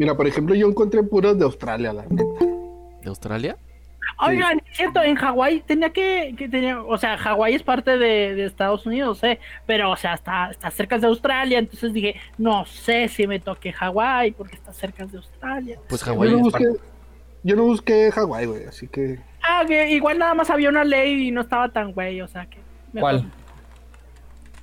Mira, por ejemplo, yo encontré puros de Australia, la neta. ¿De Australia? Oigan, es cierto, en Hawái tenía que, que tenía, o sea, Hawái es parte de, de Estados Unidos, ¿eh? pero, o sea, está, está cerca de Australia, entonces dije, no sé si me toque Hawái, porque está cerca de Australia. Pues Yo Hawái no es busqué, yo no busqué Hawái, güey, así que. Ah, que igual nada más había una ley y no estaba tan güey, o sea que... ¿Cuál?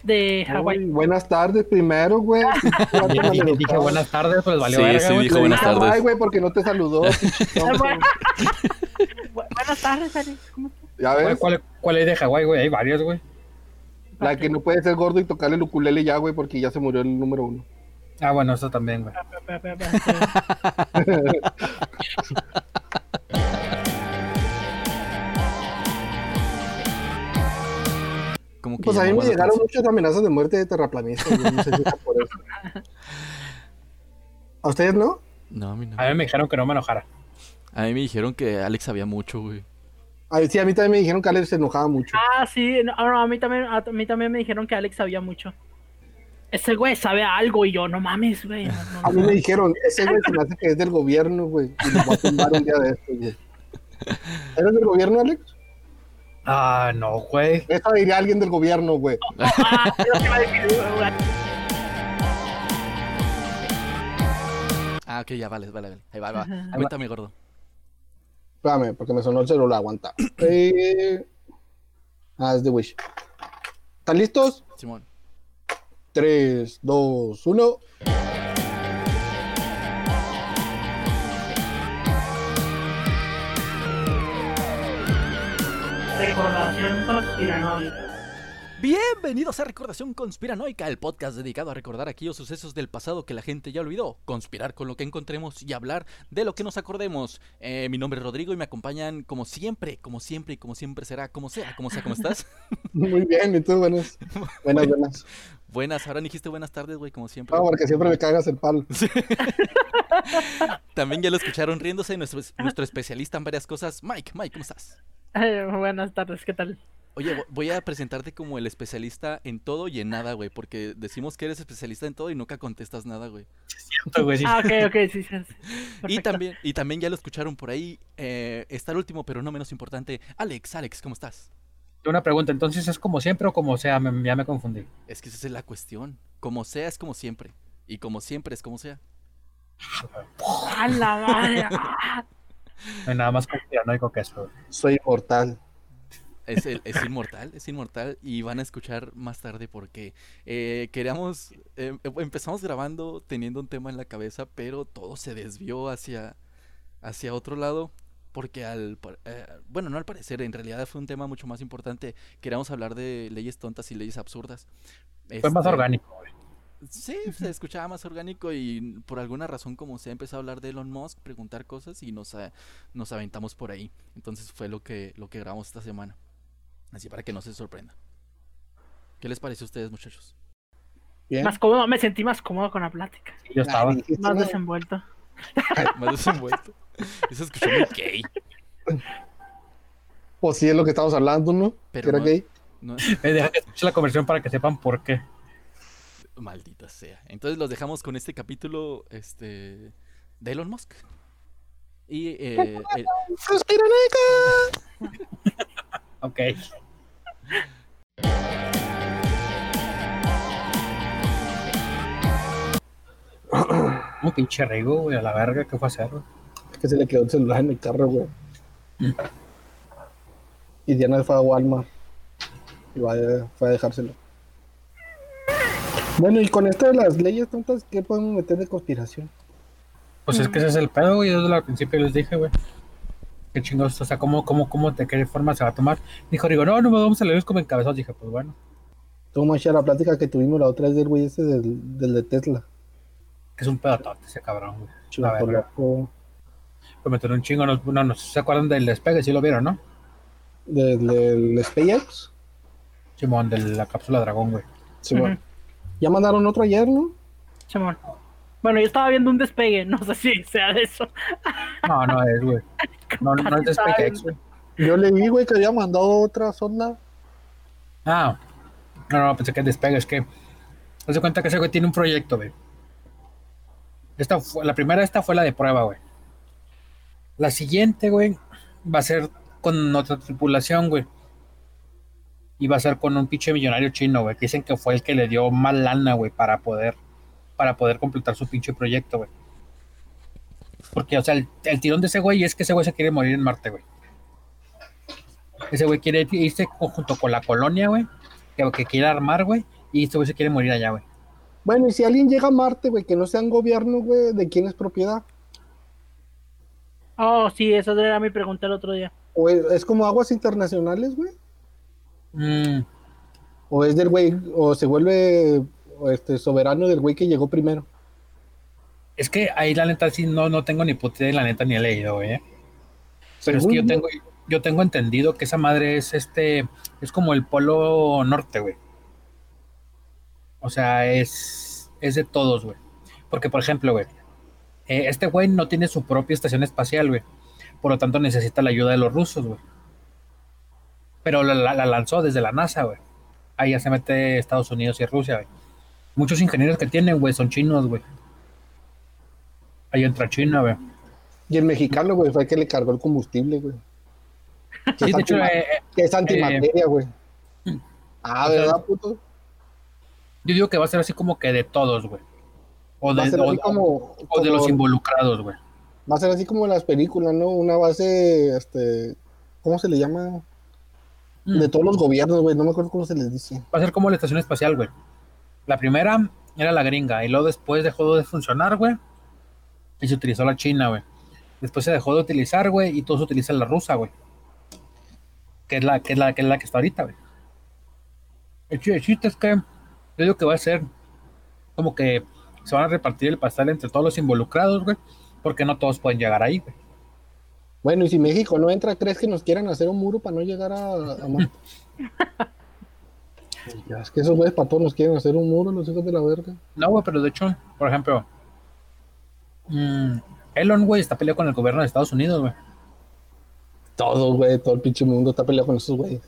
De Hawái. Ay, buenas tardes primero, güey. Dije, dije buenas tardes, pues valió Sí, verga, sí, güey. dijo buenas tardes. güey, porque no te saludó. Bu- Buenas tardes, Alex. ¿Cómo estás? ya ¿Cuál, ves, cuál, cuál hay de Hawái, güey? Hay varias, güey. la que no puede ser gordo y tocarle el ukulele ya, güey, porque ya se murió el número uno. Ah, bueno, eso también, güey. Como que Pues a mí me llegaron atención. muchas amenazas de muerte de terraplanistas, güey, no sé si era por eso. ¿A ustedes no? No, a mí no. A mí me dijeron que no me enojara. A mí me dijeron que Alex sabía mucho, güey. A sí, a mí también me dijeron que Alex se enojaba mucho. Ah, sí, no, no, a mí también, a mí también me dijeron que Alex sabía mucho. Ese güey sabe algo y yo, no mames, güey. no, no, A mí me dijeron, ese güey se me hace que es del gobierno, güey, y lo va a tumbar un día de estos, güey. ¿Eres del gobierno, Alex? Ah, no, güey. Eso diría alguien del gobierno, güey. Ah. Ah, ok, ya, vale, vale, vale. Ahí va, ahí va. Ajá. Cuéntame, gordo. Espérame, porque me sonó el celular, aguanta. Eh... Ah, es de Wish. ¿Están listos? Simón. 3, 2, 1. Recordación conspiranoica. Bienvenidos a Recordación Conspiranoica, el podcast dedicado a recordar aquellos sucesos del pasado que la gente ya olvidó, conspirar con lo que encontremos y hablar de lo que nos acordemos. Eh, mi nombre es Rodrigo y me acompañan como siempre, como siempre y como siempre será, como sea, como sea, ¿cómo estás? Muy bien, y tú, buenas. Buenas, buenas. buenas, ahora dijiste buenas tardes, güey, como siempre. No, porque siempre me cagas el palo. También ya lo escucharon riéndose, nuestro, nuestro especialista en varias cosas. Mike, Mike, ¿cómo estás? Ay, buenas tardes, ¿qué tal? Oye, vo- voy a presentarte como el especialista en todo y en nada, güey, porque decimos que eres especialista en todo y nunca contestas nada, güey. Güey, sí. Ah, ok, ok, sí, sí. Y también, y también ya lo escucharon por ahí. eh, está el último, pero no menos importante. Alex, Alex, ¿cómo estás? Una pregunta, entonces es como siempre o como sea, Me- ya me confundí. Es que esa es la cuestión. Como sea es como siempre. Y como siempre es como sea. ¡A la madre! No hay nada más conspiranoico que eso. Soy inmortal. Es, el- es inmortal, es inmortal. Y van a escuchar más tarde porque eh, queríamos. eh, empezamos grabando teniendo un tema en la cabeza, pero todo se desvió hacia, hacia otro lado. Porque al. eh, bueno, no al parecer, en realidad fue un tema mucho más importante. Queríamos hablar de leyes tontas y leyes absurdas. Fue más Este, orgánico, güey. Sí, se escuchaba más orgánico y por alguna razón como se ha empezado a hablar de Elon Musk, preguntar cosas y nos, a- nos aventamos por ahí. Entonces fue lo que, lo que grabamos esta semana. Así para que no se sorprenda. ¿Qué les parece a ustedes, muchachos? Bien. Más cómodo, me sentí más cómodo con la plática. Sí, Yo estaba. Ay, Más no, desenvuelto. Más desenvuelto. Eso escuchó muy gay. Pues sí, es lo que estamos hablando, ¿no? Pero que era no- gay. No, Eh, deja que escuche la conversión para que sepan por qué. Maldita sea. Entonces los dejamos con este capítulo este, de Elon Musk. Y eh, el- Ok. Un pinche rigo, güey, a la verga, ¿qué fue a hacer? güey? Es que se le quedó el celular en el carro, güey. Y Diana fue a Walmart. Y va a- fue a dejárselo. Bueno, y con esto de las leyes tontas, ¿qué podemos meter de conspiración? Pues es que ese es el pedo, güey. Yo desde el principio les dije, güey. Qué chingados, o sea, ¿cómo, cómo, cómo, de qué forma se va a tomar? Dijo, digo, no, no vamos a leer como encabezados. Dije, pues bueno. Toma ya la plática que tuvimos la otra vez del güey ese del, del de Tesla. Que es un pedotote ese cabrón, güey. La Chivato verga. loco. Pues meter un chingo, no, no, no se acuerdan del despegue, sí lo vieron, ¿no? Del, del SpaceX. Simón, de la cápsula dragón, güey. Bueno. Ya mandaron otro ayer, ¿no? Simón. Bueno, yo estaba viendo un despegue, no sé si sea de eso. No, no es, güey. No, no es de SpaceX, güey. Yo leí, güey, que había mandado otra sonda. Ah, no, no, pensé que el despegue es que. Haz de cuenta que ese güey tiene un proyecto, güey. Esta fue, la primera, esta fue la de prueba, güey. La siguiente, güey, va a ser con otra tripulación, güey. Y va a ser con un pinche millonario chino, güey. Que dicen que fue el que le dio más lana, güey, para poder, para poder completar su pinche proyecto, güey. Porque, o sea, el, el tirón de ese güey es que ese güey se quiere morir en Marte, güey. Ese güey quiere irse junto con la colonia, güey. Que, que quiere armar, güey. Y este güey se quiere morir allá, güey. Bueno, y si alguien llega a Marte, güey, que no sea un gobierno, güey, ¿de quién es propiedad? Oh, sí, esa era mi pregunta el otro día. ¿O es, es como aguas internacionales, güey? Mm, ¿O es del güey, o se vuelve este, soberano del güey que llegó primero? es que ahí la neta sí no, no tengo ni puta idea, y la neta ni he leído, güey. ¿eh? Pero es que yo tengo, yo tengo entendido que esa madre es este, es como el polo norte, güey. O sea, es, es de todos, güey. Porque, por ejemplo, güey, eh, este güey no tiene su propia estación espacial, güey. Por lo tanto, necesita la ayuda de los rusos, güey. Pero la, la- la lanzó desde la NASA, güey. Ahí ya se mete Estados Unidos y Rusia, güey. Muchos ingenieros que tienen, güey, son chinos, güey. Ahí entra China, güey. Y el mexicano, güey, fue el que le cargó el combustible, güey. Que, Sí, de hecho, eh, eh, que es antimateria, güey. Ah, o sea, ¿verdad, puto? yo digo que va a ser así como que de todos, güey. O de, o- como, o de los involucrados, güey. va a ser así como en las películas, ¿no? Una base, este, ¿cómo se le llama? Mm. De todos los gobiernos, güey, no me acuerdo cómo se les dice. Va a ser como la estación espacial, güey. La primera era la gringa y luego después dejó de funcionar, güey. Y se utilizó la china, güey. Después se dejó de utilizar, güey, y todos utilizan la rusa, güey. Que es la que es la que es la que está ahorita, güey. El chiste es que yo digo que va a ser como que se van a repartir el pastel entre todos los involucrados, güey, porque no todos pueden llegar ahí, güey. Bueno, y si México no entra, ¿crees que nos quieran hacer un muro para no llegar a, a Marte? Es que esos güeyes para todos nos quieren hacer un muro, los hijos de la verga. No, güey, pero de hecho, por ejemplo, mm, Elon, güey, está peleado con el gobierno de Estados Unidos, güey. Todo, güey, todo el pinche mundo está peleado con esos güeyes.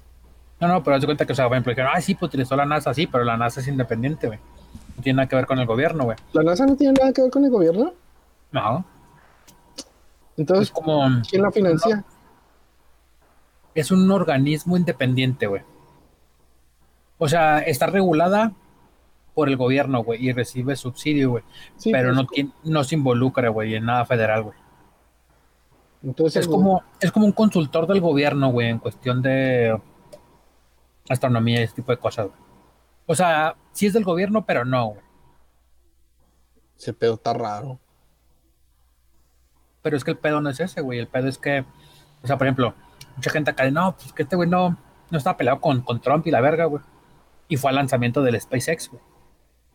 No, no, pero haz de cuenta que, o sea, por ejemplo, dijeron, ah, sí, pues utilizó la NASA, sí, pero la NASA es independiente, güey. No tiene nada que ver con el gobierno, güey. ¿La NASA no tiene nada que ver con el gobierno? No, Entonces, como, ¿quién la financia? es un organismo independiente, güey. O sea, está regulada por el gobierno, güey, y recibe subsidio, güey. Sí, pero pues, no, tiene, no se involucra, güey, en nada federal, güey. Entonces, Es como, es como un consultor del gobierno, güey, en cuestión de astronomía y ese tipo de cosas, güey. O sea, sí es del gobierno, pero no, güey. ese pedo está raro. Pero es que el pedo no es ese, güey. El pedo es que, o sea, por ejemplo, mucha gente acá de, no, pues que este güey no, no estaba peleado con, con Trump y la verga, güey. Y fue al lanzamiento del SpaceX, güey.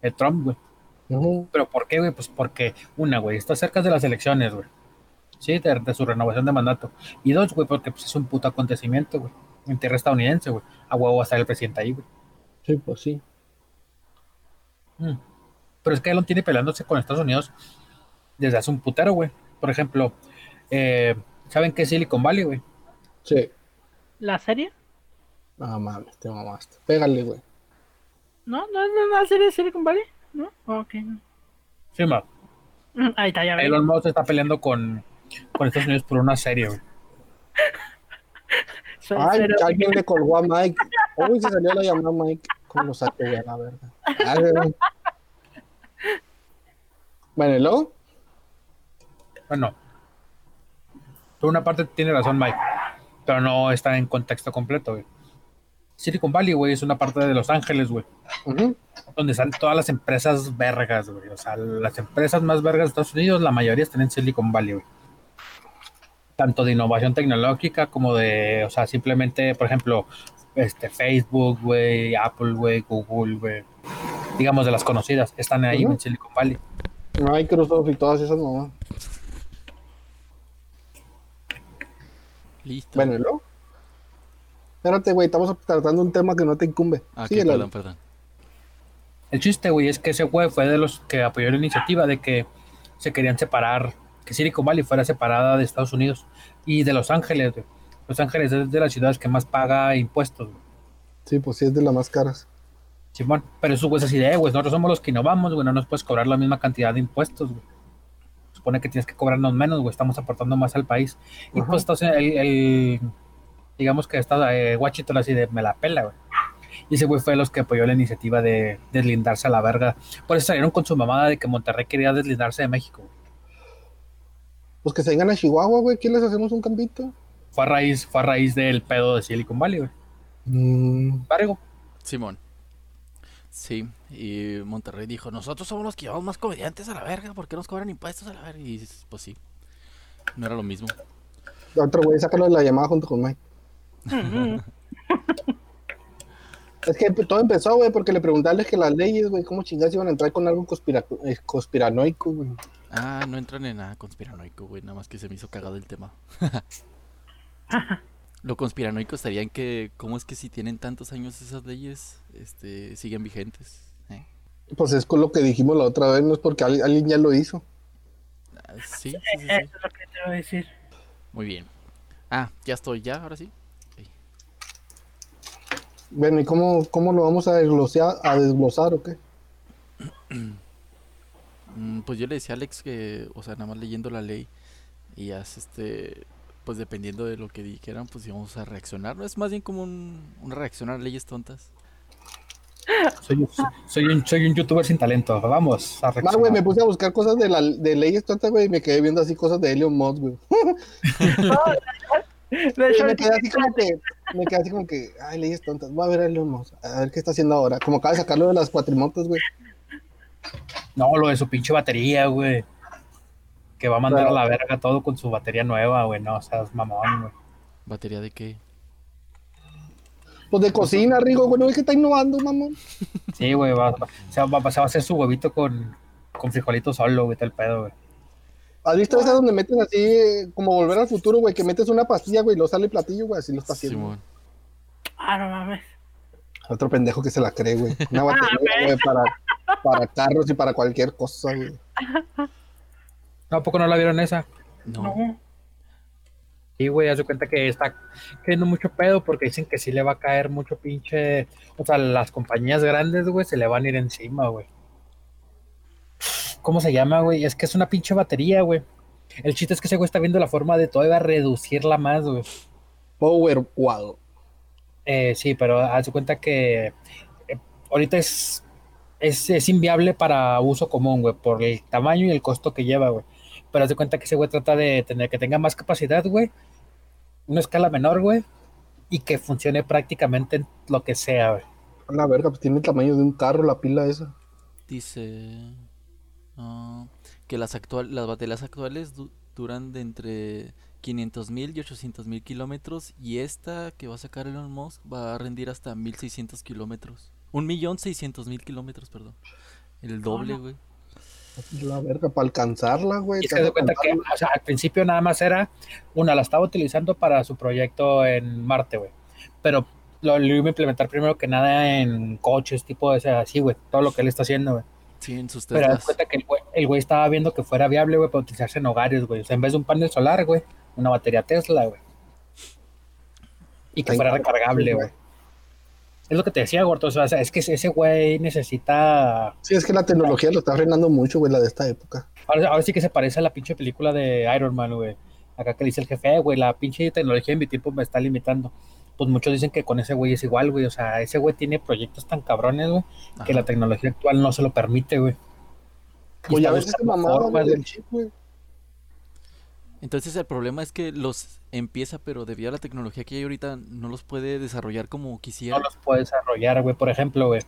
De Trump, güey. ¿Pero por qué, güey? Pues porque, una, güey, está cerca de las elecciones, güey. Sí, de, de su renovación de mandato. Y dos, güey, porque pues, es un puto acontecimiento, güey. En tierra estadounidense, güey. A huevo va a estar el presidente ahí, güey. Sí, pues sí. Mm. Pero es que Elon tiene peleándose con Estados Unidos desde hace un putero, güey. Por ejemplo, eh, ¿saben qué es Silicon Valley, güey? Sí. ¿La serie? Ah, mames, te mamaste. Pégale, güey. ¿No? ¿No es una serie de Silicon Valley? ¿No? Ok. no. Sí, ma. Ahí está, ya. Elon Musk está peleando con, con Estados Unidos por una serie, güey. Soy Ay, cero- alguien le colgó a Mike. Uy, se salió la llamada Mike. ¿Cómo lo saqué ya, la verga? Ay, güey. Bueno, ¿y luego? Bueno, por una parte tiene razón Mike, pero no está en contexto completo, güey. Silicon Valley, güey, es una parte de Los Ángeles, güey, donde están todas las empresas vergas, güey. O sea, las empresas más vergas de Estados Unidos, la mayoría están en Silicon Valley, güey. Tanto de innovación tecnológica como de, o sea, simplemente, por ejemplo, este, Facebook, güey, Apple, güey, Google, güey. Digamos de las conocidas, están ahí en Silicon Valley. Microsoft y todas esas mamás. Listo. Bueno, ¿y luego? Espérate, güey, estamos tratando un tema que no te incumbe. Ah, ok, Síguele. perdón, perdón. El chiste, güey, es que ese güey fue de los que apoyó la iniciativa de que se querían separar, que Silicon Valley fuera separada de Estados Unidos y de Los Ángeles, güey. Los Ángeles es de las ciudades que más paga impuestos, güey. Sí, pues sí, es de las más caras. Simón, pero esos güeyes así de, eh, güey, nosotros somos los que innovamos, güey, no nos puedes cobrar la misma cantidad de impuestos, güey. Supone que tienes que cobrarnos menos, güey, estamos aportando más al país. Y Ajá. pues entonces el, el- digamos que está eh, Washington así de me la pela, güey. Y ese güey fue de los que apoyó la iniciativa de deslindarse a la verga. Por eso salieron con su mamada de que Monterrey quería deslindarse de México. güey. Pues que se vengan a Chihuahua, güey. ¿Quién les hacemos un campito? Fue a raíz, fue a raíz del pedo de Silicon Valley, güey. Mm, Vargo. Simón. Sí, y Monterrey dijo, nosotros somos los que llevamos más comediantes a la verga, ¿por qué nos cobran impuestos a la verga? Y pues sí, no era lo mismo. otro güey, sácalo de la llamada junto con Mike. Es que todo empezó, güey, porque le preguntarles que las leyes, güey, cómo chingadas iban a entrar con algo conspira- eh, conspiranoico, güey. Ah, no entran en nada conspiranoico, güey, nada más que se me hizo cagado el tema. Lo conspiranoico estaría en que, ¿cómo es que si tienen tantos años esas leyes, este, siguen vigentes? ¿Eh? Pues es con lo que dijimos la otra vez, no es porque al- alguien ya lo hizo. Ah, sí, sí, sí, sí. Eso es lo que te iba a decir. Muy bien. Ah, ya estoy, ya, ahora sí. Bueno, ¿y cómo, cómo lo vamos a desglosar, a desglosar o qué? Mm, Pues yo le decía a Alex que, o sea, nada más leyendo la ley y ya, este, pues dependiendo de lo que dijeran, pues íbamos a reaccionar. ¿no? Es más bien como un, a leyes tontas. Soy, soy, un, soy un youtuber sin talento. Vamos a Ah, güey, reaccionar. me puse a buscar cosas de, la, de leyes tontas, güey, y me quedé viendo así cosas de Elon Musk, güey. De hecho, Y me quedé así como que, me quedé así como que, ay, leyes tontas, voy a ver a Elon Musk, a ver qué está haciendo ahora. Como acaba de sacarlo de las cuatrimotos, güey. No, lo de su pinche batería, güey. Que va a mandar a la verga todo con su batería nueva, güey. No, o sea, es mamón, güey. ¿Batería de qué? Pues de cocina, Rigo, güey, no es que está innovando, mamón. Sí, güey, va, va- se, va, va- se va a hacer su huevito con, con frijolitos solo, güey, tal pedo, güey. ¿Has visto esa donde meten así, como volver al futuro, güey, que metes una pastilla, güey, y lo sale el platillo, güey, así lo está haciendo. Simón. Ah, no mames. Otro pendejo que se la cree, güey. Una batería, güey. güey, para, para carros y para cualquier cosa, güey. ¿No, ¿A poco no la vieron esa? No. No. Sí, güey, haz de cuenta que está teniendo mucho pedo porque dicen que sí le va a caer mucho pinche. O sea, las compañías grandes, güey, se le van a ir encima, güey. ¿Cómo se llama, güey? Es que es una pinche batería, güey. El chiste es que ese güey está viendo la forma de todavía reducirla más, güey. Power Wall. Eh, sí, pero haz de cuenta que eh, ahorita es, es, es inviable para uso común, güey, por el tamaño y el costo que lleva, güey. Pero haz de cuenta que ese güey trata de tener que tenga más capacidad, güey, una escala menor, güey, y que funcione prácticamente en lo que sea, güey. A La verga, pues tiene el tamaño de un carro la pila esa. Dice ah, que las, actual, las baterías actuales du- duran de entre 500 mil y 800 mil kilómetros y esta que va a sacar Elon Musk va a rendir hasta 1600 kilómetros. Un millón seiscientos mil kilómetros, perdón. El doble, no. güey. La verga, para alcanzarla, güey. Y se da cuenta que, o sea, al principio nada más era, una, la estaba utilizando para su proyecto en Marte, güey. Pero lo, lo iba a implementar primero que nada en coches, tipo de ese, así, güey, todo lo que él está haciendo, güey. Sí, en sus Pero Teslas. cuenta que el güey, el güey estaba viendo que fuera viable, güey, para utilizarse en hogares, güey. O sea, en vez de un panel solar, güey, una batería Tesla, güey. Y que fuera recargable, güey. Es lo que te decía, Gordo. O sea, es que ese güey necesita. Sí, es que la tecnología lo está frenando mucho, güey, la de esta época. Ahora, ahora sí que se parece a la pinche película de Iron Man, güey. Acá que dice el jefe, "Eh, güey, la pinche tecnología en mi tiempo me está limitando. Pues muchos dicen que con ese güey es igual, güey. O sea, ese güey tiene proyectos tan cabrones, güey, que la tecnología actual no se lo permite, güey. Pues ya ves güey. del chip, güey. Entonces el problema es que los empieza, pero debido a la tecnología que hay ahorita, no los puede desarrollar como quisiera. no los puede desarrollar, güey. Por ejemplo, güey,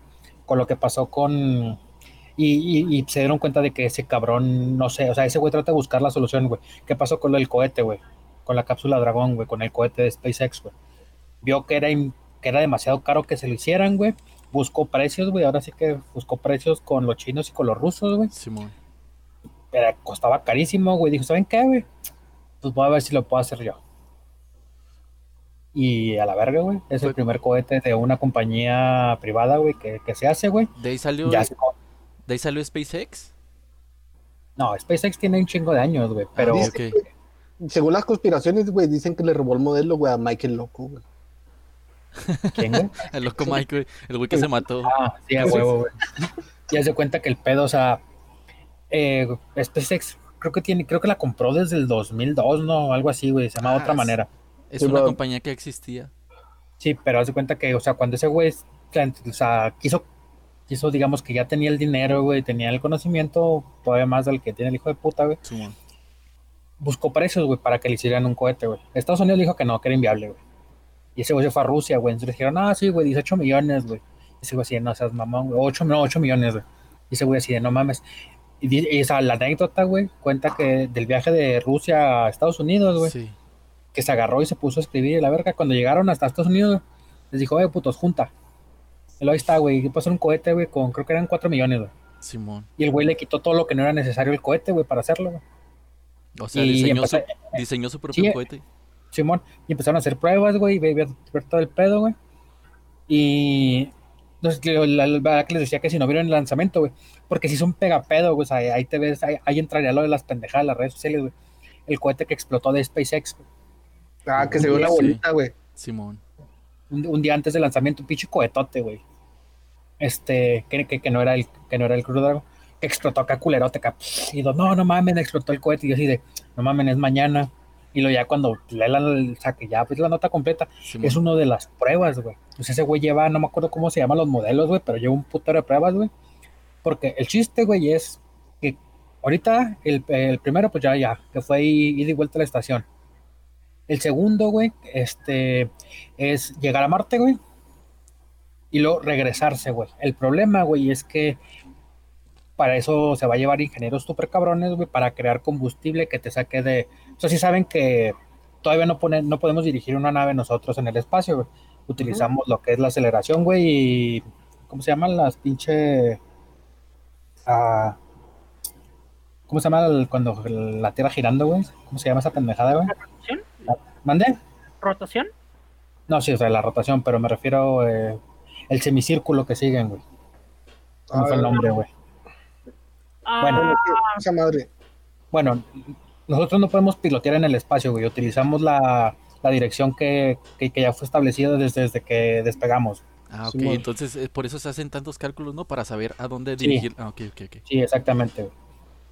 con lo que pasó con... Y, y- y se dieron cuenta de que ese cabrón, no sé, o sea, ese güey trata de buscar la solución, güey. ¿Qué pasó con el cohete, güey? Con la cápsula Dragón, güey, con el cohete de SpaceX, güey. Vio que era, que era demasiado caro que se lo hicieran, güey. Buscó precios, güey. Ahora sí que buscó precios con los chinos y con los rusos, güey. Simón. Pero costaba carísimo, güey. Dijo, ¿saben qué, güey? Pues voy a ver si lo puedo hacer yo. Y a la verga, güey. Es el primer cohete de una compañía privada, güey, que, que se hace, güey. De ahí salió, Ya se- de ahí salió SpaceX. No, SpaceX tiene un chingo de años, güey. Pero Ah. Según las conspiraciones, güey, dicen que le robó el modelo, güey, a Michael Loco, güey. ¿quién, güey? El loco Mike, güey, el güey que se mató. Ah, sí, a huevo, güey. Ya se cuenta que el pedo, o sea, eh, SpaceX creo que tiene, creo que la compró desde el 2002, ¿no? Algo así, güey, se llama Ah, otra es- manera. Es Sí, una bro. compañía que existía. Sí, pero haz de cuenta que, o sea, cuando ese güey, o sea, quiso, quiso, digamos que ya tenía el dinero, güey, tenía el conocimiento, todavía más del que tiene el hijo de puta, güey, Simón. buscó precios, güey, para que le hicieran un cohete, güey. Estados Unidos dijo que no, que era inviable, güey. Y ese güey se fue a Rusia, güey. Entonces le dijeron, ah, sí, güey, 18 millones, güey. Y ese güey así, de, no seas mamón, güey. 8, no, 8 millones, güey. Y ese güey así de, no mames. Y, y, o sea, la anécdota, güey, cuenta que del viaje de Rusia a Estados Unidos, güey, Sí. que se agarró y se puso a escribir y la verga. Cuando llegaron hasta Estados Unidos, les dijo, oye, putos, junta. Y luego ahí está, güey, pasó un cohete, güey, con creo que eran 4 millones, güey. Simón. Y el güey le quitó todo lo que no era necesario el cohete, güey, para hacerlo, güey. O sea, Y diseñó, su, empezó- diseñó su propio Sí, cohete. Simón, y empezaron a hacer pruebas, güey, y ver todo el pedo, güey. Y entonces la, la verdad que les decía que si no vieron el lanzamiento, güey, porque si son pegapedo, güey, o sea, ahí te ves, ahí, ahí entraría lo de las pendejadas de las redes sociales, güey. El cohete que explotó de SpaceX, güey. Ah, que se una Sí. bolita, güey. Simón. un, un día antes del lanzamiento, un pinche cohetote, güey. Este, que, que, que no era el, que no era el Crew Dragon, que explotó acá culerote acá. Y dos, no, no mames, explotó el cohete. Y yo así de, no mames, es mañana. Y lo ya cuando lee la, o sea, que ya pues la nota completa, es una de las pruebas, güey. Pues ese güey lleva, no me acuerdo cómo se llaman los modelos, güey, pero lleva un putero de pruebas, güey. Porque el chiste, güey, es que ahorita el, el primero, pues ya, ya, que fue ida y vuelta a la estación. El segundo, güey, este, es llegar a Marte, güey, y luego regresarse, güey. El problema, güey, es que para eso se va a llevar ingenieros super cabrones, güey, para crear combustible que te saque de... O sea, sí saben que todavía no, ponen, no podemos dirigir una nave nosotros en el espacio, güey. Utilizamos lo que es la aceleración, güey, y... ¿Cómo se llaman las pinche... ah, ¿Cómo se llama el- cuando la Tierra girando, güey? ¿Cómo se llama esa pendejada, güey? ¿Rotación? ¿Mande? ¿Rotación? No, sí, o sea, la rotación, pero me refiero eh, el semicírculo que siguen, güey. ¿Cómo fue el nombre, güey? Bueno. Ah, Esa madre. Bueno, nosotros no podemos pilotear en el espacio, güey. Utilizamos la, la dirección que, que, que ya fue establecida desde, desde que despegamos. Ah, ok. Entonces, eh, por eso se hacen tantos cálculos, ¿no? Para saber a dónde Sí. dirigir. Ah, ok, ok, ok. Sí, exactamente, güey.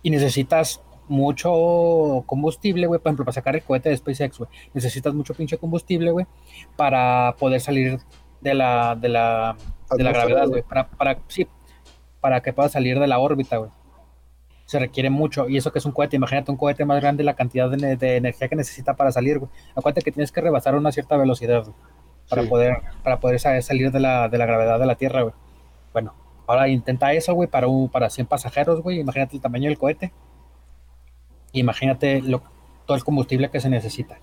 Y necesitas mucho combustible, güey, por ejemplo, para sacar el cohete de SpaceX, güey. Necesitas mucho pinche combustible, güey, para poder salir de la, de la, de la gravedad, güey. güey. Para, para, sí, para que pueda salir de la órbita, güey. Se requiere mucho. Y eso que es un cohete, imagínate un cohete más grande, la cantidad de, ne- de energía que necesita para salir, güey. Acuérdate que tienes que rebasar una cierta velocidad, güey, para Sí. poder, para poder sa- salir de la, de la gravedad de la Tierra, güey. Bueno, ahora intenta eso, güey, para, un- para 100 pasajeros, güey. Imagínate el tamaño del cohete. Imagínate lo, todo el combustible que se necesita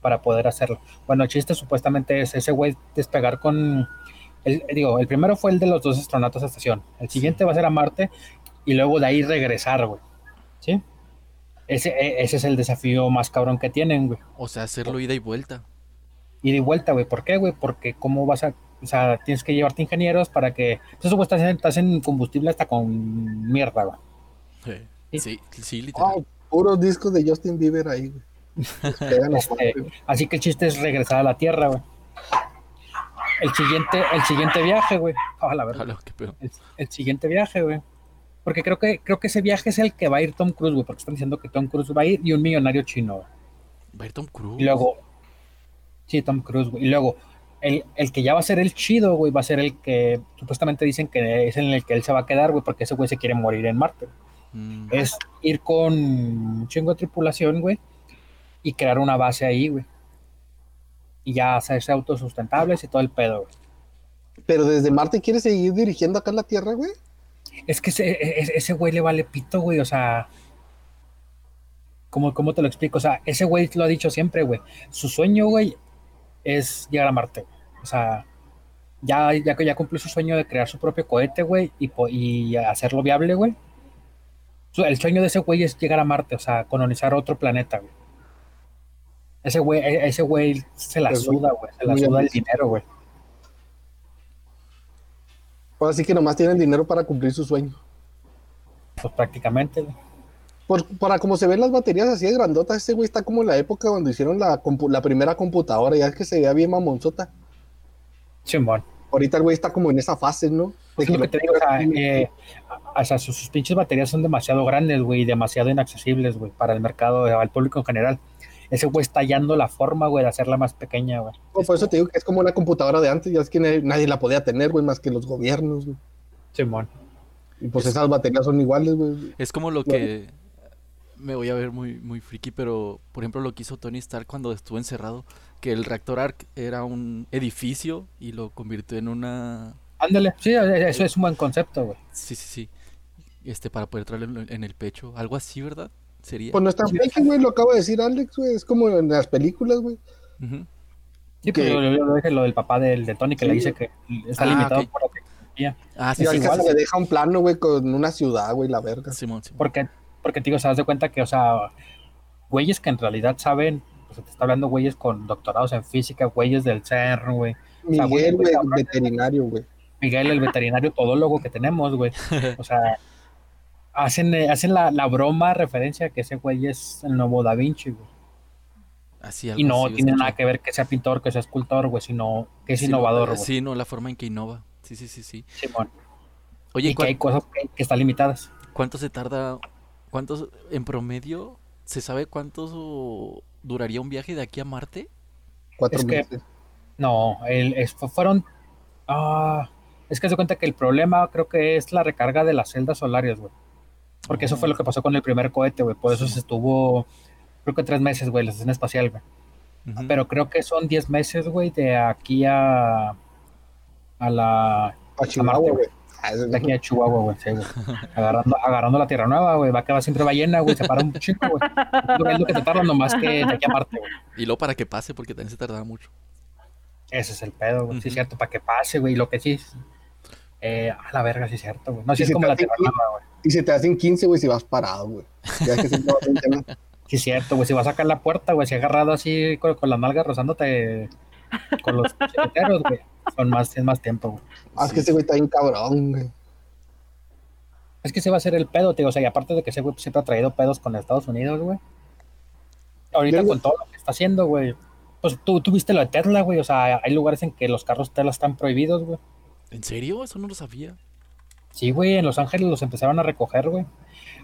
para poder hacerlo. Bueno, el chiste supuestamente es ese güey despegar con. El, digo, el primero fue el de los dos astronautas a estación. El siguiente va a ser a Marte y luego de ahí regresar, güey. ¿Sí? Ese, e- ese es el desafío más cabrón que tienen, güey. O sea, hacerlo ida y vuelta. Ir y vuelta, güey. ¿Por qué, güey? Porque cómo vas a... O sea, tienes que llevarte ingenieros para que... Eso, güey, estás en, estás en combustible hasta con mierda, güey. Sí, sí, sí, literal. Puros discos de Justin Bieber ahí, güey. Este, güey. Así que el chiste es regresar a la Tierra, güey. El siguiente, el siguiente viaje, güey. Ah, la verdad. Pedo. El, el siguiente viaje, güey. Porque creo que, creo que ese viaje es el que va a ir Tom Cruise, güey. Porque están diciendo que Tom Cruise va a ir y un millonario chino. Va a ir Tom Cruise. Y luego, sí, Tom Cruise, güey. Y luego, el, el que ya va a ser el chido, güey, va a ser el que supuestamente dicen que es en el que él se va a quedar, güey, porque ese güey se quiere morir en Marte. Mm, Es ir con un chingo de tripulación, güey, y crear una base ahí, güey. Y ya hacerse autosustentables y todo el pedo, güey. Pero desde Marte quiere seguir dirigiendo acá en la Tierra, güey. Es que ese, ese, ese güey le vale pito, güey, o sea. ¿cómo, ¿Cómo te lo explico? O sea, ese güey lo ha dicho siempre, güey. Su sueño, güey, es llegar a Marte. O sea, ya, ya, ya cumplió su sueño de crear su propio cohete, güey, y, y hacerlo viable, güey. El sueño de ese güey es llegar a Marte, o sea, colonizar otro planeta, güey. Ese güey, e- ese güey se la Es muy- suda, güey. Se la suda el dinero, güey. Ahora sí que nomás tienen dinero para cumplir su sueño. Pues prácticamente. Por, para como se ven las baterías así de grandotas, ese güey está como en la época cuando hicieron la, compu- la primera computadora, ya es que se veía bien mamonzota. Chimón. Ahorita el güey está como en esa fase, ¿no? Lo que te digo, o sea, eh, o sea, sus, sus pinches baterías son demasiado grandes, güey, y demasiado inaccesibles, güey, para el mercado, al público en general. Ese güey está hallando la forma, güey, de hacerla más pequeña, güey. Por eso te digo que es como una computadora de antes, ya es que nadie, la podía tener, güey, más que los gobiernos, güey. Simón. Y pues esas baterías son iguales, güey. Es como lo que me voy a ver muy, muy friki, pero por ejemplo lo que hizo Tony Stark cuando estuvo encerrado, que el reactor ARC era un edificio y lo convirtió en una... Ándale, sí, e, eso es un buen concepto, güey. Sí, sí, sí. Este, para poder traerlo en el pecho. Algo así, ¿verdad? Sería. Pues no es tan fake, güey, lo acaba de decir Alex, güey. Es como en las películas, güey. Ujú. Sí, Que- pero yo, yo lo dije lo del papá del, de Tony que le dice que está Ah, limitado por la tecnología. Ah, sí, Y sí, al sí, caso sí. le deja un plano, güey, con una ciudad, güey, la verga. Simón, Simón. Porque, porque digo, se das de cuenta que, o sea, güeyes que en realidad saben, o sea, te está hablando güeyes con doctorados en física, güeyes del CERN, güey. Miguel, güey, cabrón. veterinario, güey. Miguel, el veterinario todólogo que tenemos, güey. O sea, hacen, eh, hacen la, la broma referencia que ese güey es el nuevo Da Vinci, güey. Así, Y no así, tiene nada que ver que sea pintor, que sea escultor, güey, sino que es Sí, innovador, eh, güey. Sí, no, la forma en que innova. Sí, sí, sí, sí. Simón. Oye, y que ¿cuán- hay cosas que, que están limitadas. ¿cuánto se tarda? ¿Cuántos en promedio? ¿Se sabe cuánto duraría un viaje de aquí a Marte? Cuatro Es que- meses. No, el, es- fueron. ah, es que se cuenta que el problema creo que es la recarga de las celdas solares, güey. Porque eso fue lo que pasó con el primer cohete, güey. Por eso Sí. se estuvo, creo que tres meses, güey, la estación espacial, güey. Pero creo que son 10 meses, güey, de aquí a. a la. Pa' Chihuahua, güey. Ah, de aquí a Chihuahua, güey. Sí, güey. Agarrando, agarrando la Tierra Nueva, güey. Va a quedar siempre ballena, güey. Se para un chingo, güey. Es lo que se tarda nomás que de aquí a Marte, güey. Y luego para que pase, porque también se tardaba mucho. Ese es el pedo, güey. Sí, es cierto, para que pase, güey. Lo que sí. Eh, a la verga, sí es cierto, güey. No, Y es si como la Nueva, güey. Y se te hacen 15, güey, si vas parado, güey. Ya es que siempre vas a tener- Sí es cierto, güey. Si vas a sacar la puerta, güey, si agarrado así con, con las nalgas rozándote con los chiqueteros, güey. Son más, es más tiempo, güey. Ah, es Sí, que ese güey está bien cabrón, güey. Es que se va a hacer el pedo, tío. O sea, y aparte de que ese güey pues, siempre ha traído pedos con Estados Unidos, güey. Ahorita con todo lo que está haciendo, güey. Pues tú, tú viste lo de Tesla, güey. O sea, hay lugares en que los carros Tesla están prohibidos, güey. ¿En serio? Eso no lo sabía. Sí, güey, en Los Ángeles los empezaron a recoger, güey.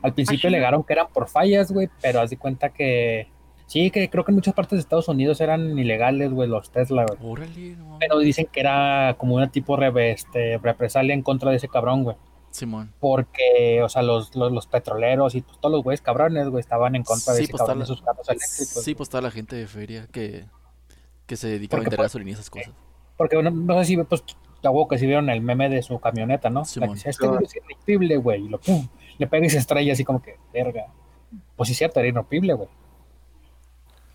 Al principio Ah, alegaron que eran por fallas, güey, pero haz de cuenta que... Sí, que creo que en muchas partes de Estados Unidos eran ilegales, güey, los Tesla, güey. Órale, no. Pero dicen que era como una tipo este, represalia en contra de ese cabrón, güey. Simón. Porque, o sea, los, los, los petroleros y pues, todos los güeyes cabrones, güey, estaban en contra de ese pues, cabrón de sus carros eléctricos. Sí, pues toda la gente de feria que, que se dedica a vender gasolina y esas cosas. Porque no, no sé si, pues, huevo que si vieron el meme de su camioneta, ¿no? La que Simón. decía, este güey es irrompible, güey, y lo pum, le pega y se estrella así como que, verga. Pues sí, cierto, era irrompible, güey.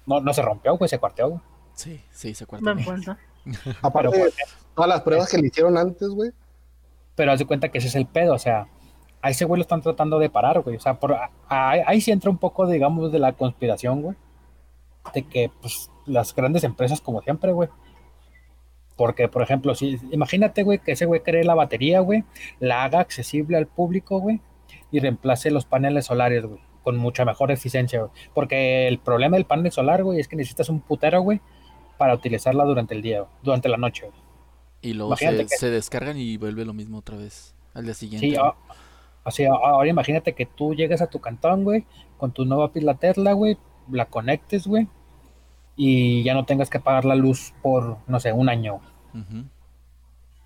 No, no se rompió, güey, se cuarteó, güey. Sí, sí, se acuerda. Me cuenta. Aparte, Pero, todas las pruebas que le hicieron antes, güey. Pero haz de cuenta que ese es el pedo, o sea, a ese güey lo están tratando de parar, güey. O sea, por, a- a- ahí sí entra un poco, digamos, de la conspiración, güey. De que, pues, las grandes empresas, como siempre, güey. Porque, por ejemplo, si imagínate, güey, que ese güey cree la batería, güey, la haga accesible al público, güey, y reemplace los paneles solares, güey, con mucha mejor eficiencia, güey. Porque el problema del panel solar, güey, es que necesitas un putero, güey, para utilizarla durante el día, durante la noche, güey. Y luego se, que- se descargan y vuelve lo mismo otra vez al día siguiente. Sí, ¿no? a- así, a- ahora imagínate que tú llegas a tu cantón, güey, con tu nueva pila Tesla, güey, la conectes, güey, y ya no tengas que pagar la luz por, no sé, un año. Ujú.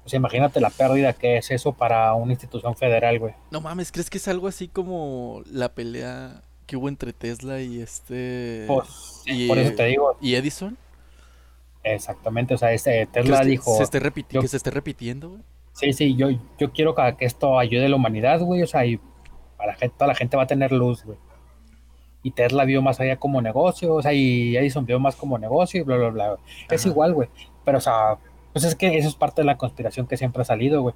O sea, imagínate la pérdida que es eso para una institución federal, güey. No mames, ¿crees que es algo así como la pelea que hubo entre Tesla y este... Pues, y, por eso te digo, ¿Y Edison? exactamente, o sea, este ¿Crees Tesla que dijo, se esté yo- que se esté repitiendo, güey? sí, sí, yo, yo quiero que, esto ayude a la humanidad, güey, o sea, y a la gente, toda la gente va a tener luz, güey. Y Tesla vio más allá como negocio, o sea, y Edison vio más como negocio y bla, bla, bla. Es igual, güey. Pero, o sea, pues es que eso es parte de la conspiración que siempre ha salido, güey.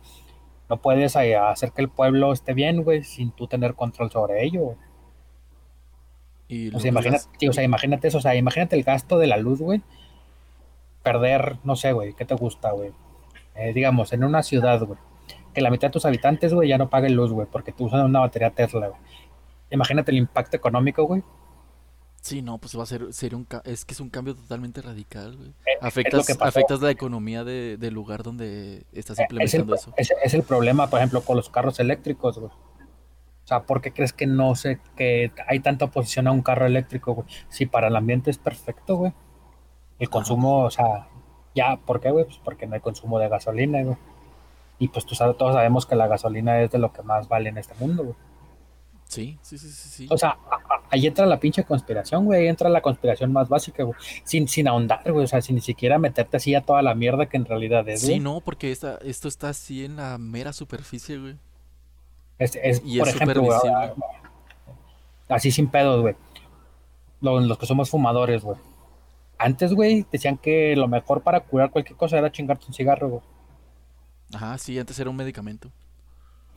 No puedes eh, hacer que el pueblo esté bien, güey, sin tú tener control sobre ello. güey. Y O sea, imagínate, las- o sea, imagínate eso, o sea, imagínate el gasto de la luz, güey. Perder, no sé, güey, ¿qué te gusta, güey? Eh, digamos, en una ciudad, güey, que la mitad de tus habitantes, güey, ya no paguen luz, güey, porque tú usas una batería Tesla, güey. Imagínate el impacto económico, güey. Sí, no, pues va a ser, sería un, es que es un cambio totalmente radical, güey. Eh, es Afectas, afectas la economía de- del lugar donde estás Eh, Es el, implementando eso. es, es el problema, por ejemplo, con los carros eléctricos, güey. O sea, ¿por qué crees que no sé que hay tanta oposición a un carro eléctrico, güey? Si para el ambiente es perfecto, güey. El consumo, o sea, ya, ¿por qué, güey? Pues porque no hay consumo de gasolina, güey. Y pues tú sabes, todos sabemos que la gasolina es de lo que más vale en este mundo, güey. Sí, sí, sí, sí, sí. O sea, a- a- ahí entra la pinche conspiración, güey. Ahí entra la conspiración más básica, güey. Sin, sin ahondar, güey. O sea, sin ni siquiera meterte así a toda la mierda que en realidad es, Sí, güey. no, porque esta, esto está así en la mera superficie, güey. Es, es, Y por es ejemplo, güey, así sin pedos, güey. Lo- Los, que somos fumadores, güey. Antes, güey, decían que lo mejor para curar cualquier cosa era chingarte un cigarro, güey. Ajá, sí, antes era un medicamento.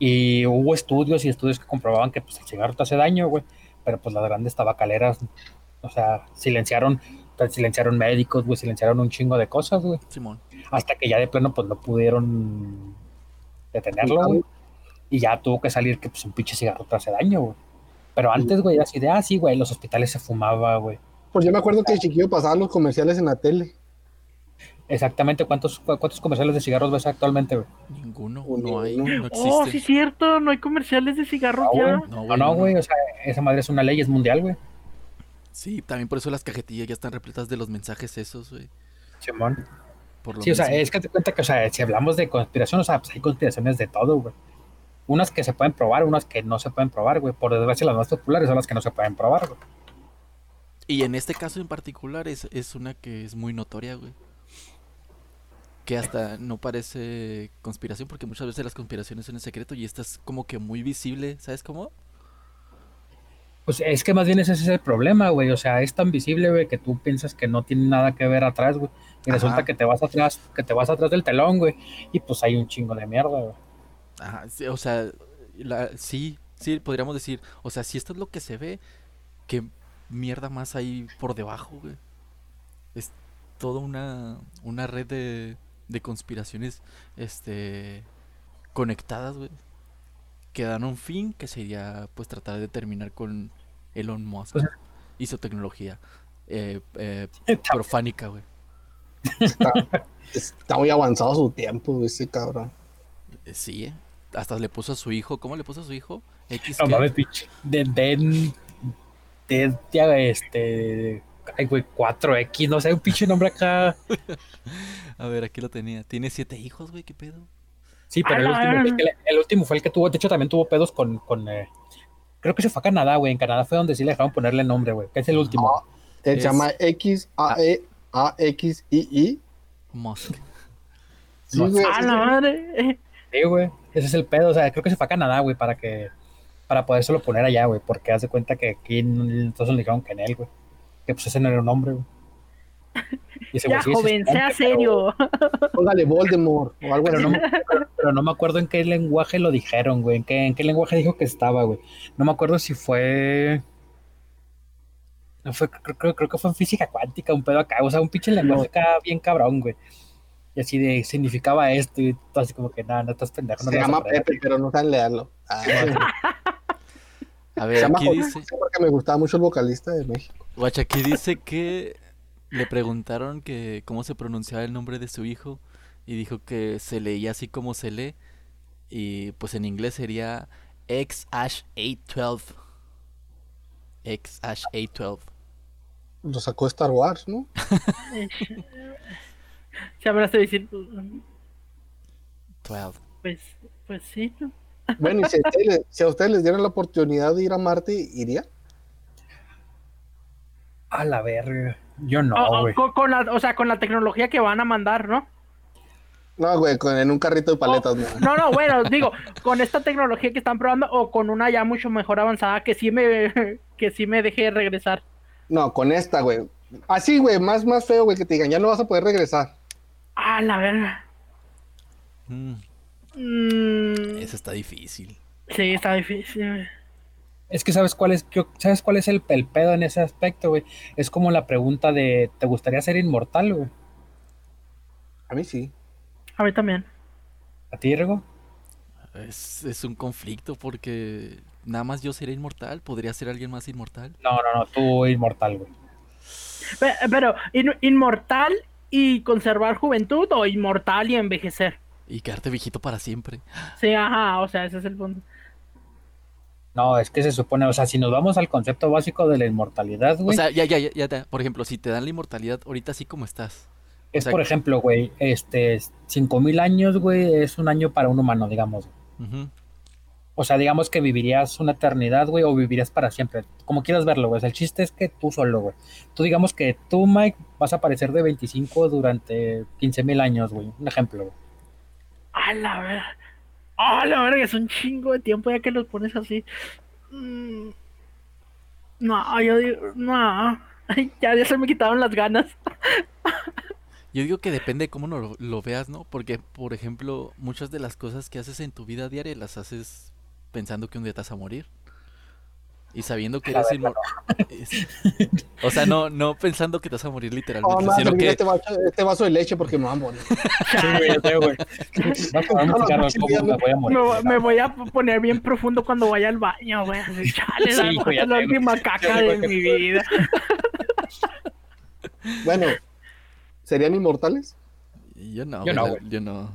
Y hubo estudios y estudios que comprobaban que pues, el cigarro te hace daño, güey. Pero pues las grandes tabacaleras, o sea, silenciaron, pues, silenciaron médicos, güey, silenciaron un chingo de cosas, güey. Simón. Hasta que ya de plano, pues no pudieron detenerlo, güey. Y ya tuvo que salir que pues un pinche cigarro te hace daño, güey. Pero antes, güey, era así de, ah, sí, güey, en los hospitales se fumaba, güey. Pues yo me acuerdo que el chiquillo pasaba los comerciales en la tele. Exactamente, ¿cuántos, cu- cuántos comerciales de cigarros ves actualmente, güey? Ninguno, no hay, no Oh, sí, existe. cierto, no hay comerciales de cigarros No, ya. güey. No, No, güey, no, no, güey, no. o sea, esa madre es una ley, es mundial, güey. Sí, también por eso las cajetillas ya están repletas de los mensajes esos, güey. Simón. Por lo Sí, o sea, es que te cuenta que, o sea, si hablamos de conspiración, o sea, pues hay conspiraciones de todo, güey. Unas que se pueden probar, unas que no se pueden probar, güey. Por desgracia, las más populares son las que no se pueden probar, güey. Y en este caso en particular es, es una que es muy notoria, güey. Que hasta no parece conspiración, porque muchas veces las conspiraciones son en secreto y esta es como que muy visible, ¿sabes cómo? Pues es que más bien ese es el problema, güey. O sea, es tan visible, güey, que tú piensas que no tiene nada que ver atrás, güey. Y Ajá. resulta que te vas atrás, que te vas atrás del telón, güey. Y pues hay un chingo de mierda, güey. Ajá, sí, o sea, la- sí, sí, podríamos decir, o sea, si esto es lo que se ve, ¿qué mierda más hay por debajo, güey? Es toda una, una red de, de conspiraciones, este, conectadas, güey, que dan un fin que sería, pues, tratar de terminar con Elon Musk Pues- y su tecnología eh, eh, profánica, güey. Está, está muy avanzado su tiempo, güey, ese cabrón. Eh, Sí, eh. Hasta le puso a su hijo, ¿cómo le puso a su hijo? X No mames, pinche. De, de, de, de, este. Ay, güey, 4X, no sé, un pinche nombre acá. A ver, aquí lo tenía. Tiene siete hijos, güey, ¿qué pedo? Sí, pero el la último, fue el, que le- el último fue el que tuvo. De hecho, también tuvo pedos con. con eh, creo que se fue a Canadá, güey. En Canadá fue donde sí le dejaron ponerle nombre, güey. Que es el último. Se Es- llama X A E A X I I. Musk. Sí, No, güey. A sí, la madre. eh. Sí, güey. Ese es el pedo. O sea, creo que se fue a Canadá, güey, para que. Para podérselo poner allá, güey. Porque haz de cuenta que aquí en entonces le dijeron que en él, güey. Que pues ese no era un hombre, güey. Y ese Ya, güey, sí, ese es joven, hombre, sea pero- serio. Póngale Voldemort o algo Pero así. no, me, pero, pero no me acuerdo en qué lenguaje lo dijeron, güey. En qué, en qué lenguaje dijo que estaba, güey. No me acuerdo si fue. No fue, creo, creo- creo que fue en física cuántica, un pedo acá. O sea, un pinche lenguaje acá bien cabrón, güey. Y así de significaba esto y todo así como que nada, no estás pendejo. No Se llama aprender". Pepe, pero no saben leerlo. Ah, A ver, aquí José dice, porque me gustaba mucho el vocalista de México. guacha, aquí dice que le preguntaron que cómo se pronunciaba el nombre de su hijo y dijo que se leía así como se lee y pues en inglés sería X-812. X-812. Lo sacó Star Wars, ¿no? Se hablaste de decir, 12. pues, pues sí. ¿no? Bueno, y si a, ustedes, les- si a ustedes les dieran la oportunidad de ir a Marte, ¿iría? A la verga. Yo no, o, güey. con, con la, o sea, con la tecnología que van a mandar, ¿no? No, güey, con, en un carrito de paletas, no. No, no, bueno, digo, con esta tecnología que están probando o con una ya mucho mejor avanzada que sí me, que sí me deje regresar. No, con esta, güey. Así, güey, más, más feo, güey, que te digan, ya no vas a poder regresar. Ah, la verga. Mm, Mm, eso está difícil. sí, está difícil. Es que sabes cuál es, ¿sabes cuál es el, el pedo en ese aspecto, güey? Es como la pregunta de, ¿te gustaría ser inmortal, güey? A mí sí. A mí también. ¿A ti, Rego? Es, es un conflicto porque nada más yo seré inmortal. ¿Podría ser alguien más inmortal? No, no, no, tú inmortal, güey. Pe- Pero, ¿in- ¿inmortal y conservar juventud o inmortal y envejecer? Y quedarte viejito para siempre. Sí, ajá, o sea, ese es el punto. No, es que se supone, o sea, si nos vamos al concepto básico de la inmortalidad, O güey, sea, ya, ya, ya, ya, te- por ejemplo, si te dan la inmortalidad ahorita así como estás. es o sea, por ejemplo, güey, este, 5000 años, güey, es un año para un humano, digamos. O sea, digamos que vivirías una eternidad, güey, o vivirías para siempre, como quieras verlo, güey. O sea, el chiste es que tú solo, güey. Tú digamos que tú, Mike, vas a aparecer de 25 durante 15.000 años, güey. Un ejemplo, güey. A la verga. A la verga, es un chingo de tiempo ya que los pones así. Mm. No, yo digo, no. Ya, ya se me quitaron las ganas. Yo digo que depende de cómo lo, lo veas, ¿no? Porque, por ejemplo, muchas de las cosas que haces en tu vida diaria las haces pensando que un día te vas a morir. Y sabiendo que eres inmortal. O sea, no, no pensando que te vas a morir Oh, literalmente, a sino que este, vaso, este vaso de leche porque me va a morir. Sí, güey, ya sé, güey. Vas a darme un cigarro, ¿cómo me voy a morir? Me, voy- me voy a poner bien profundo cuando vaya al baño, güey. Chale, Sí, la, ya última caca de mi vida. Bueno, ¿serían inmortales? yo no, Yo no, la- güey. yo no.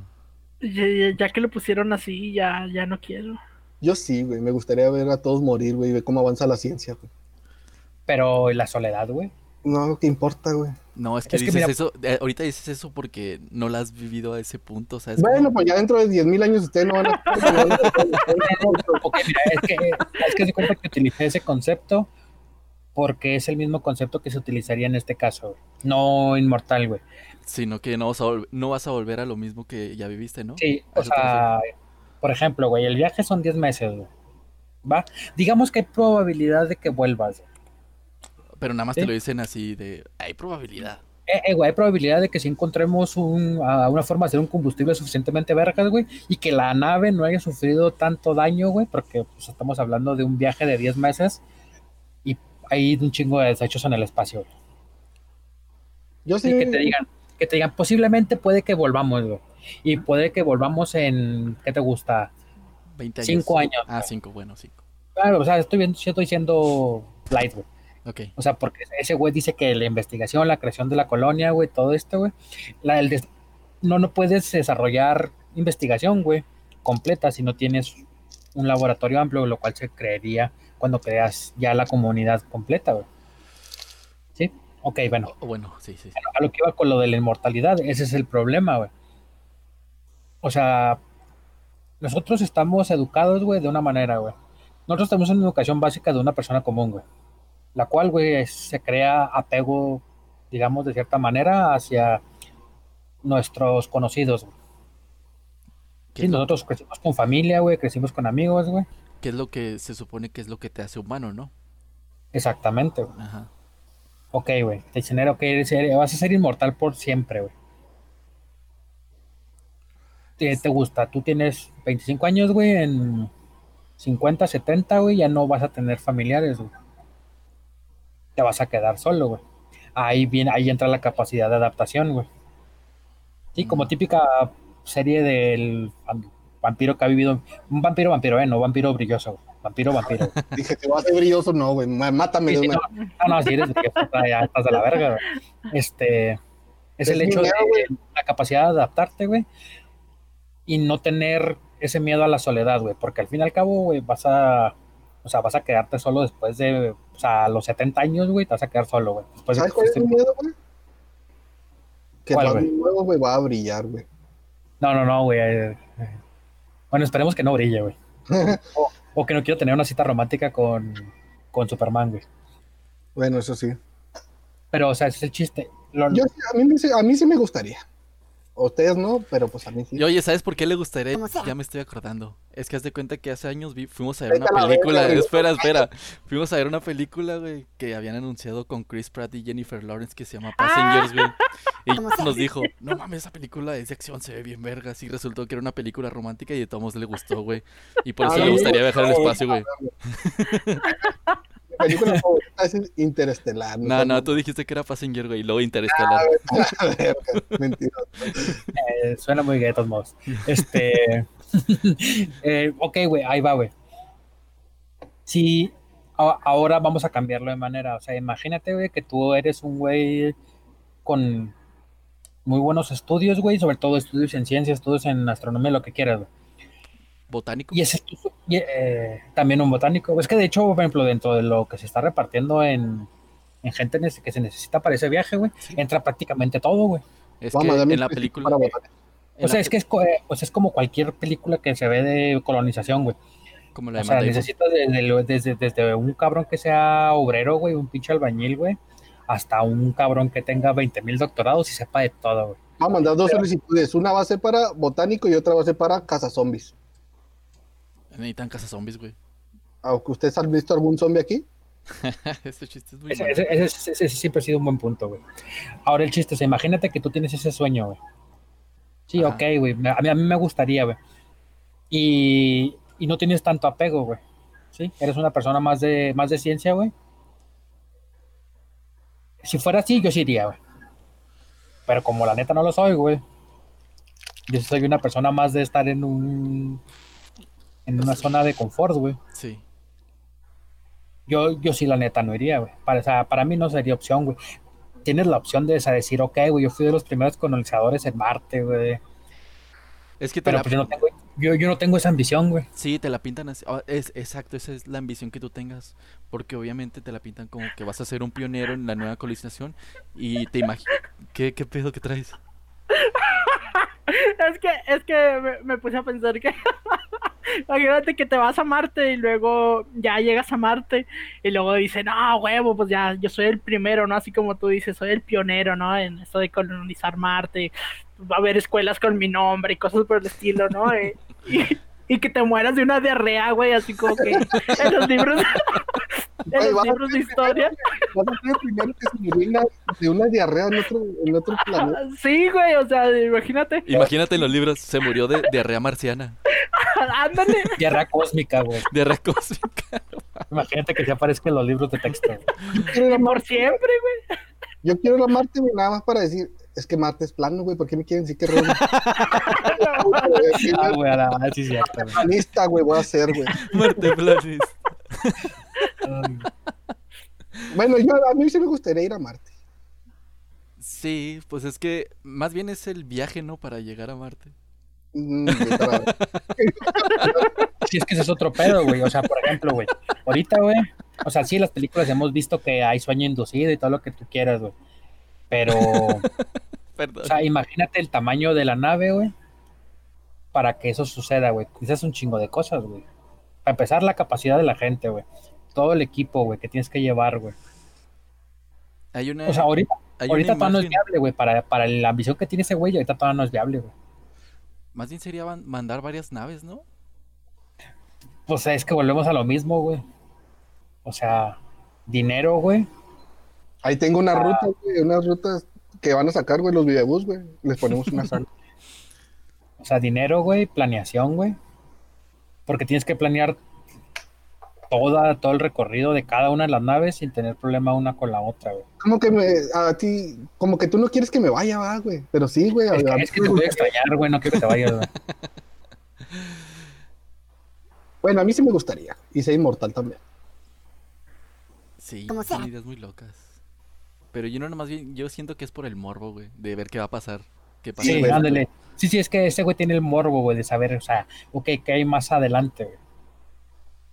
Ya, ya- ya que lo pusieron así, ya, ya no quiero. Yo sí, güey. Me gustaría ver a todos morir, güey, y ver cómo avanza la ciencia, güey. Pero ¿y la soledad, güey. No, ¿qué importa, güey? No, es que Es que dices mira- eso, eh, ahorita dices eso porque no la has vivido a ese punto, ¿sabes? Bueno, cómo? pues ya dentro de 10.000 años ustedes no van a... Ok, mira, es que, es que se cuenta que utilicé ese concepto porque es el mismo concepto que se utilizaría en este caso. No inmortal, güey. Sino que no vas, a no vas a volver a lo mismo que ya viviste, ¿no? Sí, ¿A o sea, por ejemplo, güey, el viaje son 10 meses, güey. ¿Va? Digamos que hay probabilidad de que vuelvas. Pero nada más Sí. te lo dicen así de, hay probabilidad. Eh, eh, güey, hay probabilidad de que si encontremos un, a- una forma de hacer un combustible suficientemente vergas, güey, y que la nave no haya sufrido tanto daño, güey, porque pues, estamos hablando de un viaje de 10 meses y hay un chingo de desechos en el espacio, güey. Yo sí, Sí, que te digan, que te digan, posiblemente puede que volvamos, güey. Y puede que volvamos en, ¿qué te gusta? 20 años. Cinco años. Ah, 5, bueno, 5. Claro, o sea, estoy viendo, sí estoy siendo light, güey. Ok. O sea, porque ese güey dice que la investigación, la creación de la colonia, güey, todo esto, güey. La, el des- no, no puedes desarrollar investigación, güey, completa si no tienes un laboratorio amplio, lo cual se creería cuando creas ya la comunidad completa, güey. ¿Sí? Ok, bueno. O- bueno, sí, sí. sí. a lo que iba con lo de la inmortalidad, ese es el problema, güey. O sea, nosotros estamos educados, güey, de una manera, güey. Nosotros tenemos una educación básica de una persona común, güey. La cual, güey, se crea apego, digamos, de cierta manera hacia nuestros conocidos. güey. ¿Qué, Sí, nosotros crecimos con familia, güey, crecimos con amigos, güey. qué es lo que se supone que es lo que te hace humano, no? Exactamente, güey. Ajá. Ok, güey. Te dicen, ok, eres- vas a ser inmortal por siempre, güey. ¿Te, te gusta? Tú tienes 25 años, güey, en 50, 70, güey, ya no vas a tener familiares, güey. Te vas a quedar solo, güey. Ahí viene, ahí entra la capacidad de adaptación, güey. Sí, como Mm. típica serie del vam- vampiro que ha vivido. Un vampiro vampiro, eh, no vampiro brilloso, güey. Vampiro vampiro. güey. dije, te vas a ser brilloso, no, güey. má- Mátame Sí, de sí, no, no, no, si eres brilloso, ya estás de la verga, güey. Este es Es el hecho de güey. la capacidad de adaptarte, güey, y no tener ese miedo a la soledad, güey, porque al fin y al cabo, güey, vas a, o sea, vas a quedarte solo después de, o sea, a los 70 años, güey, te vas a quedar solo, güey. Después de ¿Sabes que cuál es mi miedo, güey? Que ¿Cuál, güey? nuevo, güey, va a brillar, güey. No, no, no, güey. eh. Bueno, esperemos que no brille, güey. O, o que no quiero tener una cita romántica con, con Superman, güey. Bueno, eso sí. Pero, o sea, ese es el chiste. Lo- Yo, a, mí, a mí sí me gustaría. A ustedes no, pero pues a mí sí. Y oye, ¿sabes por qué le gustaría? Ya me estoy acordando. Es que haz de cuenta que hace años vi- fuimos a ver una a la película. espera, espera. Fuimos a ver una película, güey, que habían anunciado con Chris Pratt y Jennifer Lawrence que se llama Passengers, güey. Y Como sea. nos dijo, no mames, esa película es de acción, se ve bien verga. Y resultó que era una película romántica y de todos modos le gustó, güey. Y por eso Ah, le no, gustaría viajar al espacio, güey. película favorita es Interestelar. No, no, tú dijiste que era Passenger, güey, y luego Interestelar. Mentira. Eh, suena muy gay todos modos. Este. eh, ok, güey, ahí va, güey. Sí, a- ahora vamos a cambiarlo de manera. O sea, imagínate, güey, que tú eres un güey con muy buenos estudios, güey, sobre todo estudios en ciencias, estudios en astronomía, lo que quieras, güey. Botánico. Y ese es tu- y, eh, también un botánico. Es que de hecho, por ejemplo, dentro de lo que se está repartiendo en, en gente nece- que se necesita para ese viaje, güey, Sí. entra prácticamente todo, güey. Es que en la película. en O sea, la es que es, co- eh, sea, es como cualquier película que se ve de colonización, güey. pe- Como la O de sea, necesitas desde, desde, desde un cabrón que sea obrero, güey, un pinche albañil, güey, hasta un cabrón que tenga 20 mil doctorados y sepa de todo, güey. Vamos a mandar dos solicitudes. Una va a ser para botánico y otra va a ser para cazazombies. Necesitan casas zombies, güey. Aunque ¿Ustedes han visto algún zombie aquí? este chiste es muy Ese, ese- ese- ese- ese siempre ha sido un buen punto, güey. Ahora el chiste es, imagínate que tú tienes ese sueño, güey. Sí, Ajá. ok, güey. A mí, a mí me gustaría, güey. Y, y no tienes tanto apego, güey. Sí, eres una persona más de, más de ciencia, güey. Si fuera así, yo sí iría, güey. Pero como la neta no lo soy, güey. Yo soy una persona más de estar en un... En una zona de confort, güey. Sí. Yo, yo sí, la neta, no iría, güey. Para, o sea, para mí no sería opción, güey. Tienes la opción de o sea, decir, ok, güey, yo fui de los primeros colonizadores en Marte, güey. Es que te Pero la, pues yo no tengo, yo, yo no tengo esa ambición, güey. sí, te la pintan así. ah, es, exacto, esa es la ambición que tú tengas. Porque obviamente te la pintan como que vas a ser un pionero en la nueva colonización. Y te imaginas. ¿Qué, ¿Qué pedo que traes? Es que, es que me, puse a pensar que. Imagínate que te vas a Marte y luego ya llegas a Marte y luego dicen, no, huevo, pues ya yo soy el primero, ¿no? Así como tú dices, soy el pionero, ¿no? En esto de colonizar Marte. Va a haber escuelas con mi nombre y cosas por el estilo, ¿no? Y, y- y que te mueras de una diarrea, güey, así como que en los libros, en Güey, los libros de historia. Vas a ser el primero que se murió una- de una diarrea en otro, en otro planeta. Sí, güey, o sea, imagínate. Imagínate en los libros, se murió de diarrea marciana. Ándale. Guerra cósmica, güey. Diarrea cósmica. Imagínate que se aparezca en los libros de texto. güey. Por Marte, siempre, güey. yo quiero ir a Marte, güey, nada más para decir, es que Marte es plano, güey, ¿por qué me quieren decir que es redondo? Ah, güey, a la sí, es cierto, güey. Planista, güey, voy a ser, güey. Muerte Planis. Bueno, yo a mí sí me gustaría ir a Marte. Sí, pues es que más bien es el viaje, ¿no? Para llegar a Marte. Mm, Sí, es que ese es otro pedo, güey. O sea, por ejemplo, güey. Ahorita, güey. O sea, sí, en las películas hemos visto que hay sueño inducido y todo lo que tú quieras, güey. Pero, o Perdón. sea, imagínate el tamaño de la nave, güey. Para que eso suceda, güey. Quizás un chingo de cosas, güey. Para empezar, la capacidad de la gente, güey. Todo el equipo, güey, que tienes que llevar, güey. Hay una, O sea, ahorita, hay ahorita todavía no es viable, güey. Para, para la ambición que tiene ese güey, ahorita todavía no es viable, güey. Más bien sería mandar varias naves, ¿no? O sea, es que volvemos a lo mismo, güey. O sea, dinero, güey. Ahí tengo una ruta, güey, unas rutas que van a sacar, güey, los videobús, güey. Les ponemos una sala. O sea, dinero, güey, planeación, güey. Porque tienes que planear toda, todo el recorrido de cada una de las naves sin tener problema una con la otra, güey. Como que me, a ti, como que tú no quieres que me vaya, va, güey. Pero sí, güey. a- Es que, es que te voy a extrañar, güey, no quiero que te vayas, güey. Bueno, a mí sí me gustaría. Y ser inmortal también. Sí, Como son sea. ideas muy locas. Pero yo no, más bien, yo siento que es por el morbo, güey, de ver qué va a pasar. ¿Qué pasa? Sí, ándale. Sí, sí, es que ese güey tiene el morbo, güey, de saber, o sea, ok, ¿qué hay más adelante, güey?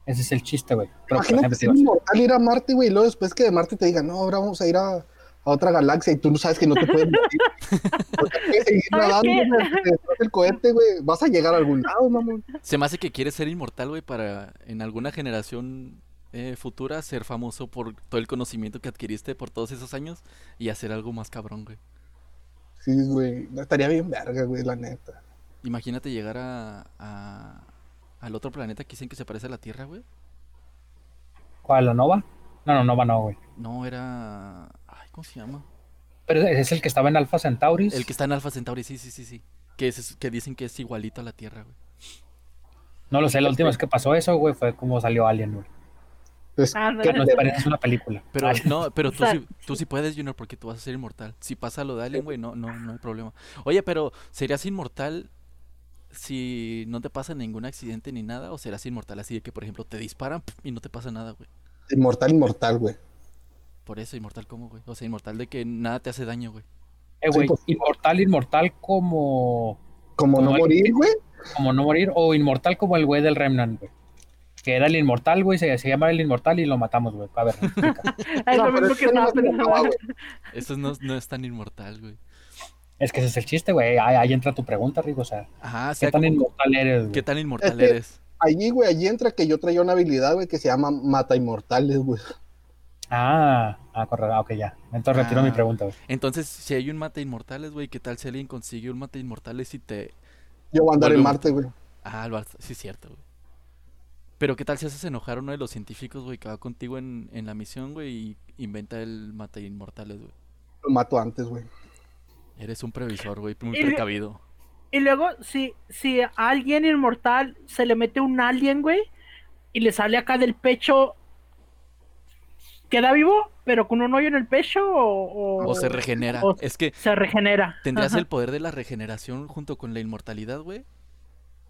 Ese es el chiste, güey. Pero, por Imagínate ejemplo, ser inmortal ir a Marte, güey, y luego después que de Marte te digan, no, ahora vamos a ir a, a otra galaxia y tú no sabes que no te puedes morir. Porque quieres seguir ¿Sabes nadando, qué? güey, te destrozas el cohete, güey. Vas a llegar a algún lado, mamón. Se me hace que quieres ser inmortal, güey, para en alguna generación eh, futura ser famoso por todo el conocimiento que adquiriste por todos esos años y hacer algo más cabrón, güey. Sí, güey. Estaría bien verga, güey, la neta. Imagínate llegar a, a- al otro planeta que dicen que se parece a la Tierra, güey. ¿cuál, la Nova? No, no, Nova no, güey. No, era... Ay, ¿cómo se llama? Pero ese es el que estaba en Alpha Centauris. El que está en Alpha Centauri, sí, sí, sí, sí. Que, es, que dicen que es igualito a la Tierra, güey. No lo sé, la última vez que pasó eso, güey, fue como salió Alien, güey. Imagínate ser inmortal ir a Marte, güey. Imagínate Ándale. ¿qué Nos te- parece una película. Pero no, pero tú O sea- sí, tú sí puedes, Junior, porque tú vas a ser inmortal. Si pasa lo de Alien, güey, no, no, no hay problema. Oye, pero ¿serías inmortal si no te pasa ningún accidente ni nada? ¿O serás inmortal así de que, por ejemplo, te disparan y no te pasa nada, güey? Inmortal, inmortal, güey. Por eso, inmortal, ¿cómo, güey? O sea, inmortal de que nada te hace daño, güey. Eh, güey, Sí, pues. inmortal, inmortal como, Como no morir, güey. como no morir, o inmortal como el güey del Remnant, güey. Que era el inmortal, güey, se, se llama el inmortal y lo matamos, güey. A ver, No. Eso no, no es tan inmortal, güey. Es que ese es el chiste, güey. Ahí, ahí entra tu pregunta, Rigo. O sea, Ajá, o ¿qué tan como- inmortal eres, güey? ¿qué tan inmortal que- eres? Allí, güey, allí entra que yo traía una habilidad, güey, que se llama Mata Inmortales, güey. Ah, ah, correcto. Ah, ok, ya. Entonces retiro Ah. mi pregunta, güey. Entonces, si hay un mata inmortales, güey, ¿qué tal si alguien consigue un mata inmortales y te... Yo voy a andar en Marte, güey. Ah, lo sí es cierto, güey. Pero ¿qué tal si haces enojar a uno de los científicos, güey, que va contigo en, en la misión, güey, y inventa el mata inmortales, güey? Lo mato antes, güey. Eres un previsor, güey, muy Y- precavido. Y luego, si, si a alguien inmortal se le mete un alien, güey, y le sale acá del pecho, ¿queda vivo? ¿Pero con un hoyo en el pecho o, o- O se regenera. o- Es que se regenera? tendrías Ajá. el poder de la regeneración junto con la inmortalidad, güey.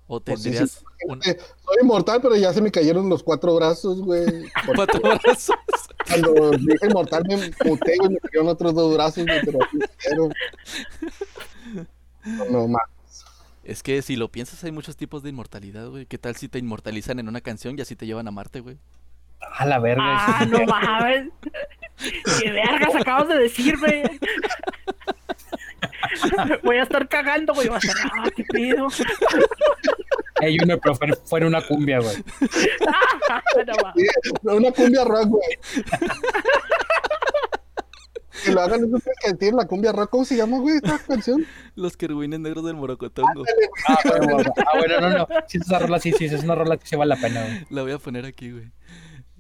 O Pues sí, tendrías sí, un- Soy inmortal, pero ya se me cayeron los cuatro brazos, güey. Porque cuatro brazos. Cuando dije inmortal me muté, güey, me cayeron otros dos brazos, güey, pero así quiero. No, no, ma. Es que si lo piensas, hay muchos tipos de inmortalidad, güey. ¿Qué tal si te inmortalizan en una canción y así te llevan a Marte, güey? A la verga. Ah, no mames. ¿Qué vergas acabas de decirme? Voy a estar cagando, güey. Va a estar, ah, qué pedo. Ey, Junior, pero fue, fue en una cumbia, güey. No. Una cumbia rock, güey. Que lo hagan esos que tienen la cumbia rock. ¿Cómo se llama, güey, esta canción? Los querubines negros del Morocotongo. Ah, bueno, ah, bueno, no, no. Si es una rola, sí, sí, es una rola que se vale la pena, güey. La voy a poner aquí, güey.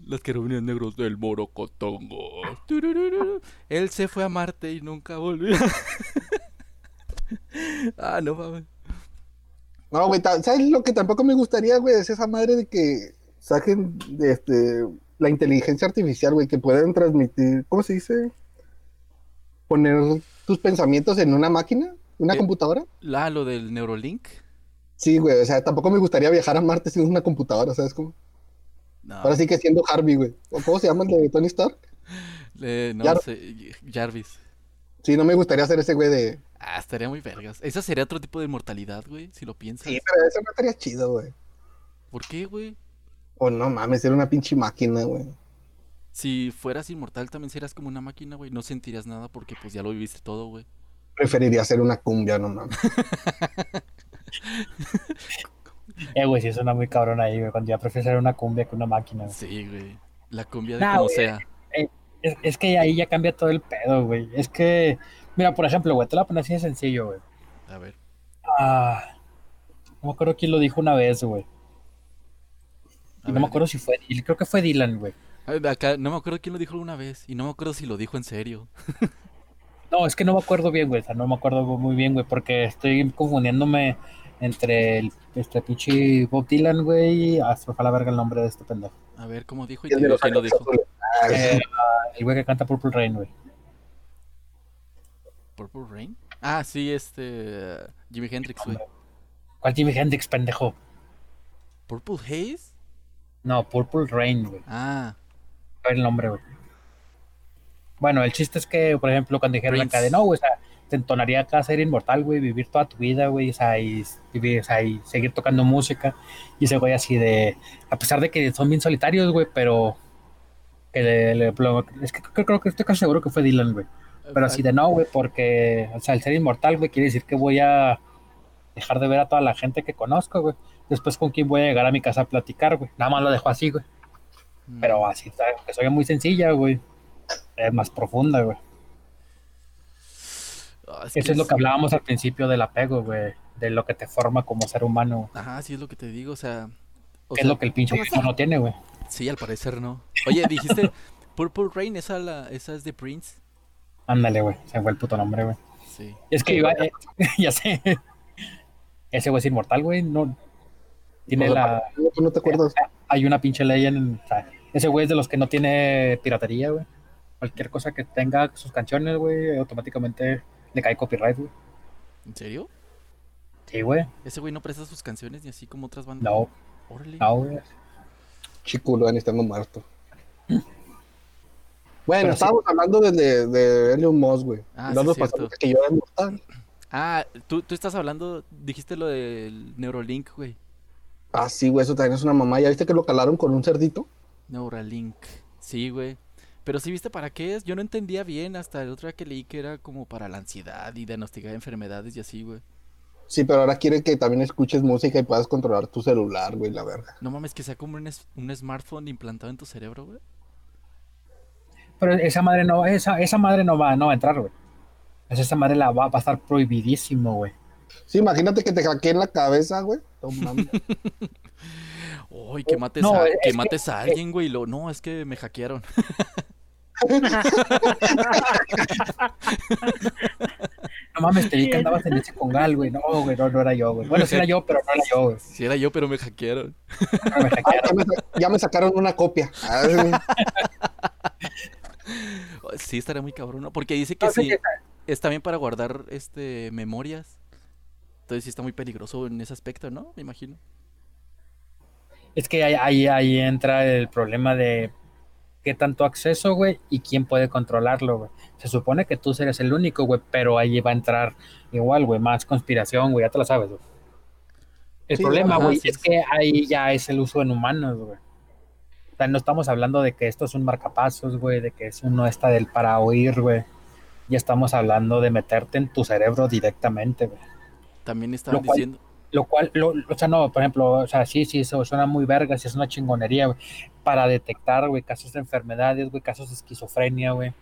Los querubines negros del Morocotongo. Él se fue a Marte y nunca volvió. ah, no mames. No, güey, ¿sabes lo que tampoco me gustaría, güey? Es esa madre de que saquen de este, la inteligencia artificial, güey, que puedan transmitir, ¿cómo se dice? Poner tus pensamientos en una máquina, una Eh. computadora. La, lo del Neurolink. Sí, güey, o sea, tampoco me gustaría viajar a Marte sin una computadora, ¿sabes cómo? No, Ahora sí que siendo Harvey, güey. ¿O ¿Cómo se llama el de Tony Stark? eh, no Jar- sé. Jarvis. Sí, no me gustaría ser ese güey de... Ah, estaría muy vergas. Esa sería otro tipo de inmortalidad, güey, si lo piensas. Sí, pero eso no estaría chido, güey. ¿Por qué, güey? O no mames, ser una pinche máquina, güey. Si fueras inmortal también serías como una máquina, güey. No sentirías nada porque pues ya lo viviste todo, güey. Preferiría ser una cumbia, no mames. Eh, güey, sí suena muy cabrón ahí, güey. Cuando ya prefiero ser una cumbia que una máquina, güey. Sí, güey. La cumbia de Nah, como güey. sea. Es, es que ahí ya cambia todo el pedo, güey. Es que, mira, por ejemplo, güey, te lo voy a poner así de sencillo, güey. A ver. Ah, no me acuerdo quién lo dijo una vez, güey. Y no ver, me acuerdo si fue, y creo que fue Dylan, güey. Acá, no me acuerdo quién lo dijo alguna vez. Y no me acuerdo si lo dijo en serio. No, es que no me acuerdo bien, güey. O sea, no me acuerdo muy bien, güey, porque estoy confundiéndome entre el este pinche Bob Dylan, güey. Ah, se me fue a la verga el nombre de este pendejo. A ver cómo dijo y quién lo dijo. Ah, Eh, el güey que canta Purple Rain, güey. ¿Purple Rain? Ah, sí, este. Jimi Hendrix, güey. ¿Cuál Jimi Hendrix, pendejo? ¿Purple Haze? No, Purple Rain, güey. Ah, el nombre, güey. Bueno, el chiste es que, por ejemplo, cuando dijeron Prince. acá de no, güey, o sea, te entonaría acá ser inmortal, güey, vivir toda tu vida, güey, o sea, y, vivir, o sea, y seguir tocando música. Y ese güey así de, a pesar de que son bien solitarios, güey, pero le- lo- es que creo, creo que estoy casi seguro que fue Dylan, güey. Pero así de no, güey, porque, o sea, el ser inmortal, güey, quiere decir que voy a dejar de ver a toda la gente que conozco, güey. Después con quién voy a llegar a mi casa a platicar, güey. Nada más lo dejo así, güey. Mm. Pero así, ¿sabes? que soy muy sencilla, güey. Es más profunda, güey. Ah, es Eso es lo que hablábamos al principio del apego, güey. De lo que te forma como ser humano. Ajá, sí es lo que te digo, o sea. o es sea, lo que el pinche viejo no tiene, güey. Sí, al parecer no. Oye, dijiste Purple Rain, esa, la, esa es de Prince. Ándale, güey. Se fue el puto nombre, güey. Sí. Es que iba, eh, ya sé. Ese güey es inmortal, güey. No. Tiene No, la. no te acuerdas. Hay una pinche ley en. o sea, Ese güey es de los que no tiene piratería, güey. Cualquier cosa que tenga sus canciones, güey, automáticamente le cae copyright, güey. ¿En serio? Sí, güey. Ese güey no presta sus canciones ni así como otras bandas. No, Órale. no, güey. Chiculo, ni estando muerto. Bueno, Pero sí. estábamos hablando de, de, de Elon Musk, güey. Ah, no sí, nos pasamos que yo era mortal. Ah, tú, tú estás hablando, dijiste lo del Neuralink, güey. Ah, sí, güey, eso también es una mamá. ¿Ya viste que lo calaron con un cerdito? Neuralink. Sí, güey. Pero sí viste para qué es. Yo no entendía bien hasta el otro día que leí que era como para la ansiedad y diagnosticar enfermedades y así, güey. Sí, pero ahora quiere que también escuches música y puedas controlar tu celular, güey, la verga. No mames, que sea como un, un smartphone implantado en tu cerebro, güey. Pero esa madre no, esa, esa madre no va, no va a entrar, güey. Esa madre la va, va a estar prohibidísimo, güey. Sí, imagínate que te hackeen la cabeza, güey. No mames. Uy, que mates, no, a, es que que- mates a alguien, güey. Lo, no, es que me hackearon. No mames, te vi que Sí, andabas en ese congal, güey. No, güey, no, no era yo, güey. Bueno, sí era yo, pero no era yo, güey. Si era yo, pero me hackearon. No me Ah, ya, me, ya me sacaron una copia. Sí, estaría muy cabrón, ¿no? Porque dice que No sí, está bien para guardar este memorias. Entonces sí está muy peligroso en ese aspecto, ¿no? Me imagino. Es que ahí, ahí, ahí entra el problema de qué tanto acceso, güey, y quién puede controlarlo, güey. Se supone que tú eres el único, güey, pero ahí va a entrar igual, güey, más conspiración, güey, ya te lo sabes, güey. El Sí, problema, güey, sí, es sí. que ahí ya es el uso en humanos, güey. O sea, no estamos hablando de que esto es un marcapasos, güey, de que es uno está del para oír, güey. Ya estamos hablando de meterte en tu cerebro directamente, güey. También estaban Lo cual- diciendo. Lo cual, lo- o sea, no, por ejemplo, o sea, sí, sí, eso suena muy verga, sí es una chingonería, güey, para detectar, güey, casos de enfermedades, güey, casos de esquizofrenia, güey,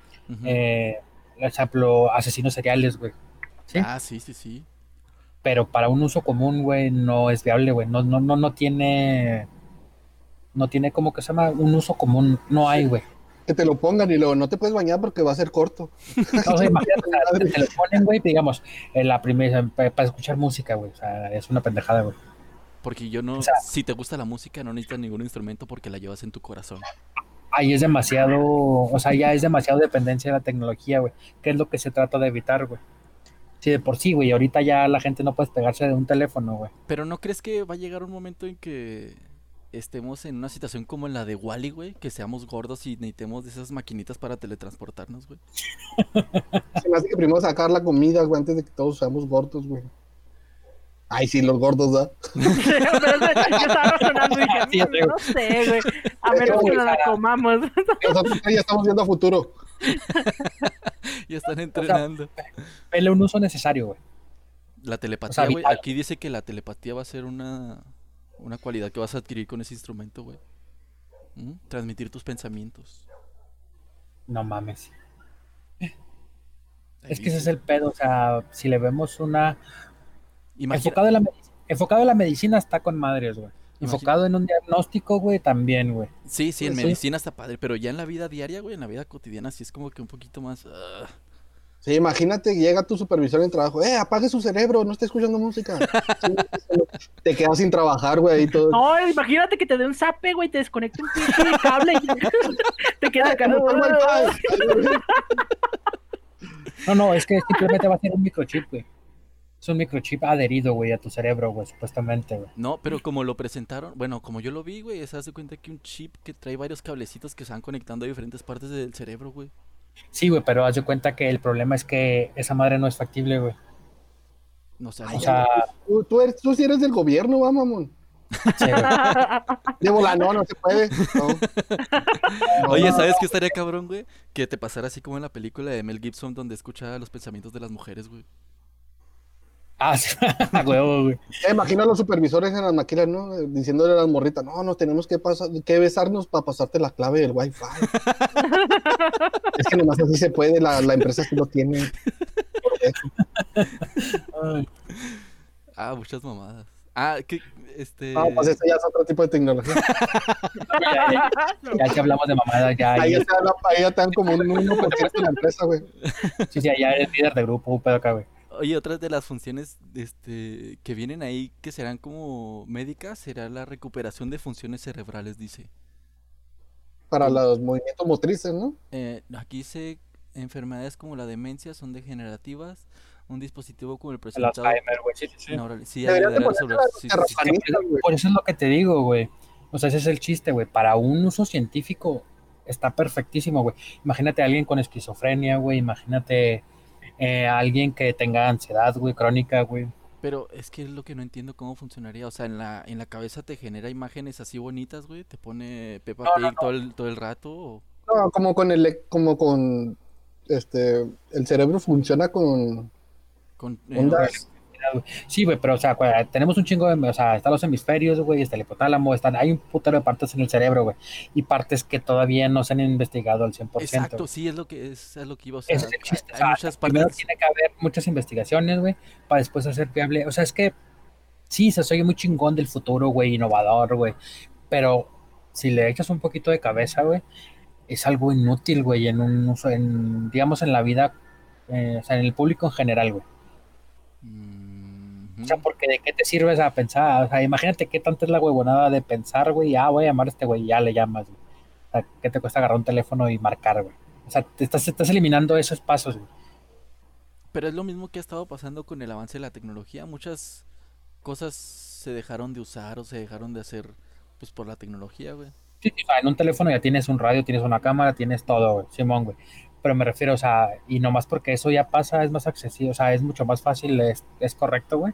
eh, por ejemplo, asesinos seriales, güey, ¿sí? Ah, sí, sí, sí. Pero para un uso común, güey, no es viable, güey, no, no, no, no tiene, no tiene como que se llama un uso común, no hay, güey. que te lo pongan y luego no te puedes bañar porque va a ser corto. No, o sea, imagínate, te, te lo ponen, güey, digamos, en la primera, pa- para escuchar música, güey, o sea, es una pendejada, güey. Porque yo no. O sea- si te gusta la música, no necesitas ningún instrumento porque la llevas en tu corazón. ahí es demasiado, o sea, ya es demasiado dependencia de la tecnología, güey. ¿Qué es lo que se trata de evitar, güey? Sí, de por sí, güey, ahorita ya la gente no puede pegarse de un teléfono, güey. Pero ¿no crees que va a llegar un momento en que estemos en una situación como en la de Wally, güey? Que seamos gordos y necesitemos de esas maquinitas para teletransportarnos, güey. Se me hace que primero sacar la comida, güey, antes de que todos seamos gordos, güey. Ay, sí, los gordos, ¿da? Pero ese- yo estaba razonando y dije, Sí, ya sé, "Mm, no sé, güey. A menos que nos la comamos. Nosotros ya estamos viendo a futuro. Ya están entrenando. Vele un uso necesario, güey. La telepatía, o sea, güey. Aquí dice que la telepatía va a ser una, una cualidad que vas a adquirir con ese instrumento, güey. ¿Mm? Transmitir tus pensamientos. No mames. Es que ese es el pedo, o sea, si le vemos una... Imagina- Enfocado en, la, medic- enfocado en la medicina está con madres, güey. Enfocado en un diagnóstico, güey, también, güey. Sí, sí, en Sí. medicina está padre, pero ya en la vida diaria, güey, en la vida cotidiana sí es como que un poquito más... ah. Sí, imagínate, llega tu supervisor en trabajo, eh, apague su cerebro, no está escuchando música. Sí, te quedas sin trabajar, güey, ahí todo. No, imagínate que te dé un zape, güey, te desconecte un pinche cable y te queda acá. ¿Cómo está el wifi? No, no, es que simplemente va a ser un microchip, güey. Es un microchip adherido, güey, a tu cerebro, güey, supuestamente, güey. No, pero como lo presentaron, bueno, como yo lo vi, güey, se hace cuenta que un chip que trae varios cablecitos que se van conectando a diferentes partes del cerebro, güey. Sí, güey, pero haz de cuenta que el problema es que esa madre no es factible, güey. No sé, O sea, Tú, tú, eres, tú sí eres del gobierno, va, mamón. sí. De volar, no, no se puede. No. No, Oye, no. ¿sabes qué estaría cabrón, güey? Que te pasara así como en la película de Mel Gibson donde escucha los pensamientos de las mujeres, güey. Ah, sí, a huevo, güey. Imagino a los supervisores en las maquilas, ¿no? Diciéndole a las morritas, no, nos tenemos que, pasar, que besarnos para pasarte la clave del wifi. es que nomás así se puede, la, la empresa sí lo tiene. Por eso. Ay, Ah, muchas mamadas. Ah, que, este... No, pues eso ya es otro tipo de tecnología. ya, ya, ya que hablamos de mamadas, ya, Ahí ya, dan como un 1% de la empresa, güey. sí, sí, ya eres líder de grupo, un pedo acá, güey. Oye, otras de las funciones este, que vienen ahí que serán como médicas será la recuperación de funciones cerebrales, dice. para los movimientos motrices, ¿no? Eh, aquí dice enfermedades como la demencia son degenerativas. Un dispositivo como el El presentado. Alzheimer, güey. Sí, sí, sobre-. Por eso es lo que te digo, güey. O sea, ese es el chiste, güey. Para un uso científico está perfectísimo, güey. Imagínate a alguien con esquizofrenia, güey. Imagínate eh, a alguien que tenga ansiedad, güey, crónica, güey. Pero es que es lo que no entiendo cómo funcionaría. O sea, en la, en la cabeza te genera imágenes así bonitas, güey. Te pone Peppa No, no, Pig Todo, el, todo el rato. o- No, como con el, como con, este, el cerebro funciona con Con, eh, ondas. Sí, güey, pero, o sea, tenemos un chingo de, o sea, están los hemisferios, güey, está el hipotálamo, están, hay un putero de partes en el cerebro, güey, y partes que todavía no se han investigado al 100%. Exacto, güey. sí, es lo que es, es lo que iba a ser. Es chiste, o Hay sea, muchas primero partes. tiene que haber muchas investigaciones, güey, para después hacer viable, o sea, es que sí, se soy muy chingón del futuro, güey, innovador, güey, pero si le echas un poquito de cabeza, güey, es algo inútil, güey, en un uso, en, digamos, en la vida, eh, o sea, en el público en general, güey. O sea, porque de qué te sirves a pensar, o sea, imagínate qué tanta es la huevonada de pensar, güey, ah, voy a llamar a este güey, ya le llamas, güey. O sea, ¿qué te cuesta agarrar un teléfono y marcar, güey? O sea, te estás, estás eliminando esos pasos, güey. Pero es lo mismo que ha estado pasando con el avance de la tecnología. Muchas cosas se dejaron de usar o se dejaron de hacer pues por la tecnología, güey. Sí, sea, en un teléfono ya tienes un radio, tienes una cámara, tienes todo, güey, Simón, güey. Pero me refiero, o sea, y nomás porque eso ya pasa, es más accesible, o sea, es mucho más fácil, es, es correcto, güey.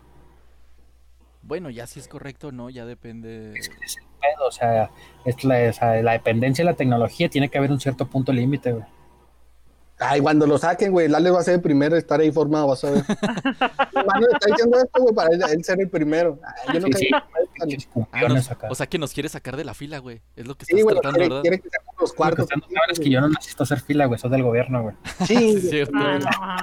Bueno, ya si es correcto o no, ya depende. Es que es el pedo, o sea, es la, o sea, la dependencia de la tecnología tiene que haber un cierto punto límite, güey. Ay, cuando lo saquen, güey, Lale va a ser el primero en estar ahí formado, vas a ver. Mano, está diciendo esto, güey, para él, él ser el primero. Ay, yo no Sí, sí. Ah, nos- o sea que nos quiere sacar de la fila, güey. Es lo que Sí, estás güey, tratando, quiere, ¿verdad? quiere que los Lo que cuartos. no saben es que yo no necesito hacer fila, güey, soy del gobierno, güey. Sí, Es cierto, Ah,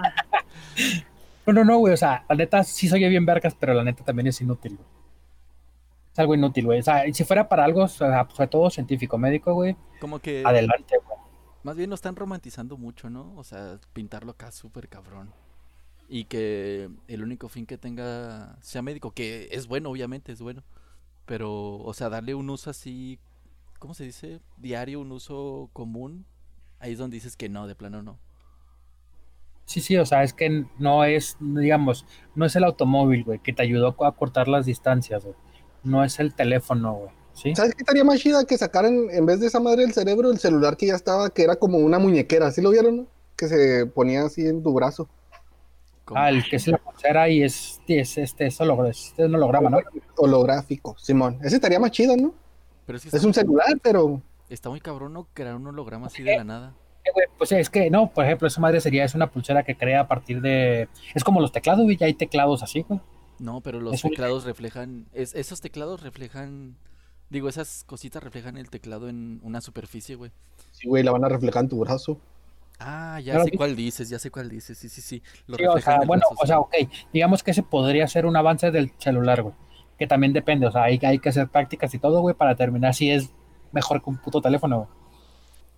güey. no. No, no, güey, o sea, la neta sí soy bien vergas, pero la neta también es inútil, güey. Es algo inútil, güey. O sea, si fuera para algo, sobre todo científico, médico, güey, Como que adelante, güey. más bien lo están romantizando mucho, ¿no? O sea, pintarlo acá súper cabrón. Y que el único fin que tenga sea médico, que es bueno, obviamente, es bueno. Pero, o sea, darle un uso así, ¿cómo se dice? Diario, un uso común. Ahí es donde dices que no, de plano no. Sí, sí, o sea, es que no es, digamos, no es el automóvil, güey, que te ayudó a cortar las distancias, güey. No es el teléfono, güey. ¿Sí? ¿Sabes qué estaría más chida que sacaran en vez de esa madre del cerebro el celular que ya estaba, que era como una muñequera? ¿Sí lo vieron? no? Que se ponía así en tu brazo. Ah, el que es la pulsera y es, es este, es, holo- es un holograma, ¿no? Holográfico, Simón. Ese estaría más chido, ¿no? Pero es que Es está, un celular, pero. está muy cabrón no crear un holograma así de la nada. Güey, Pues es que, no, por ejemplo, esa madre sería, es una pulsera que crea a partir de, es como los teclados, güey, ya hay teclados así, güey. No, pero los Es un- teclados reflejan, es, esos teclados reflejan, digo, esas cositas reflejan el teclado en una superficie, güey. Sí, güey, la van a reflejar en tu brazo. Ah, ya Claro sé cuál dices, ya sé cuál dices, sí, sí, sí. Lo Sí, o sea, bueno, brazo, o sí. sea, ok, digamos que ese podría ser un avance del celular, güey, que también depende, o sea, hay, hay que hacer prácticas y todo, güey, para determinar si es mejor que un puto teléfono,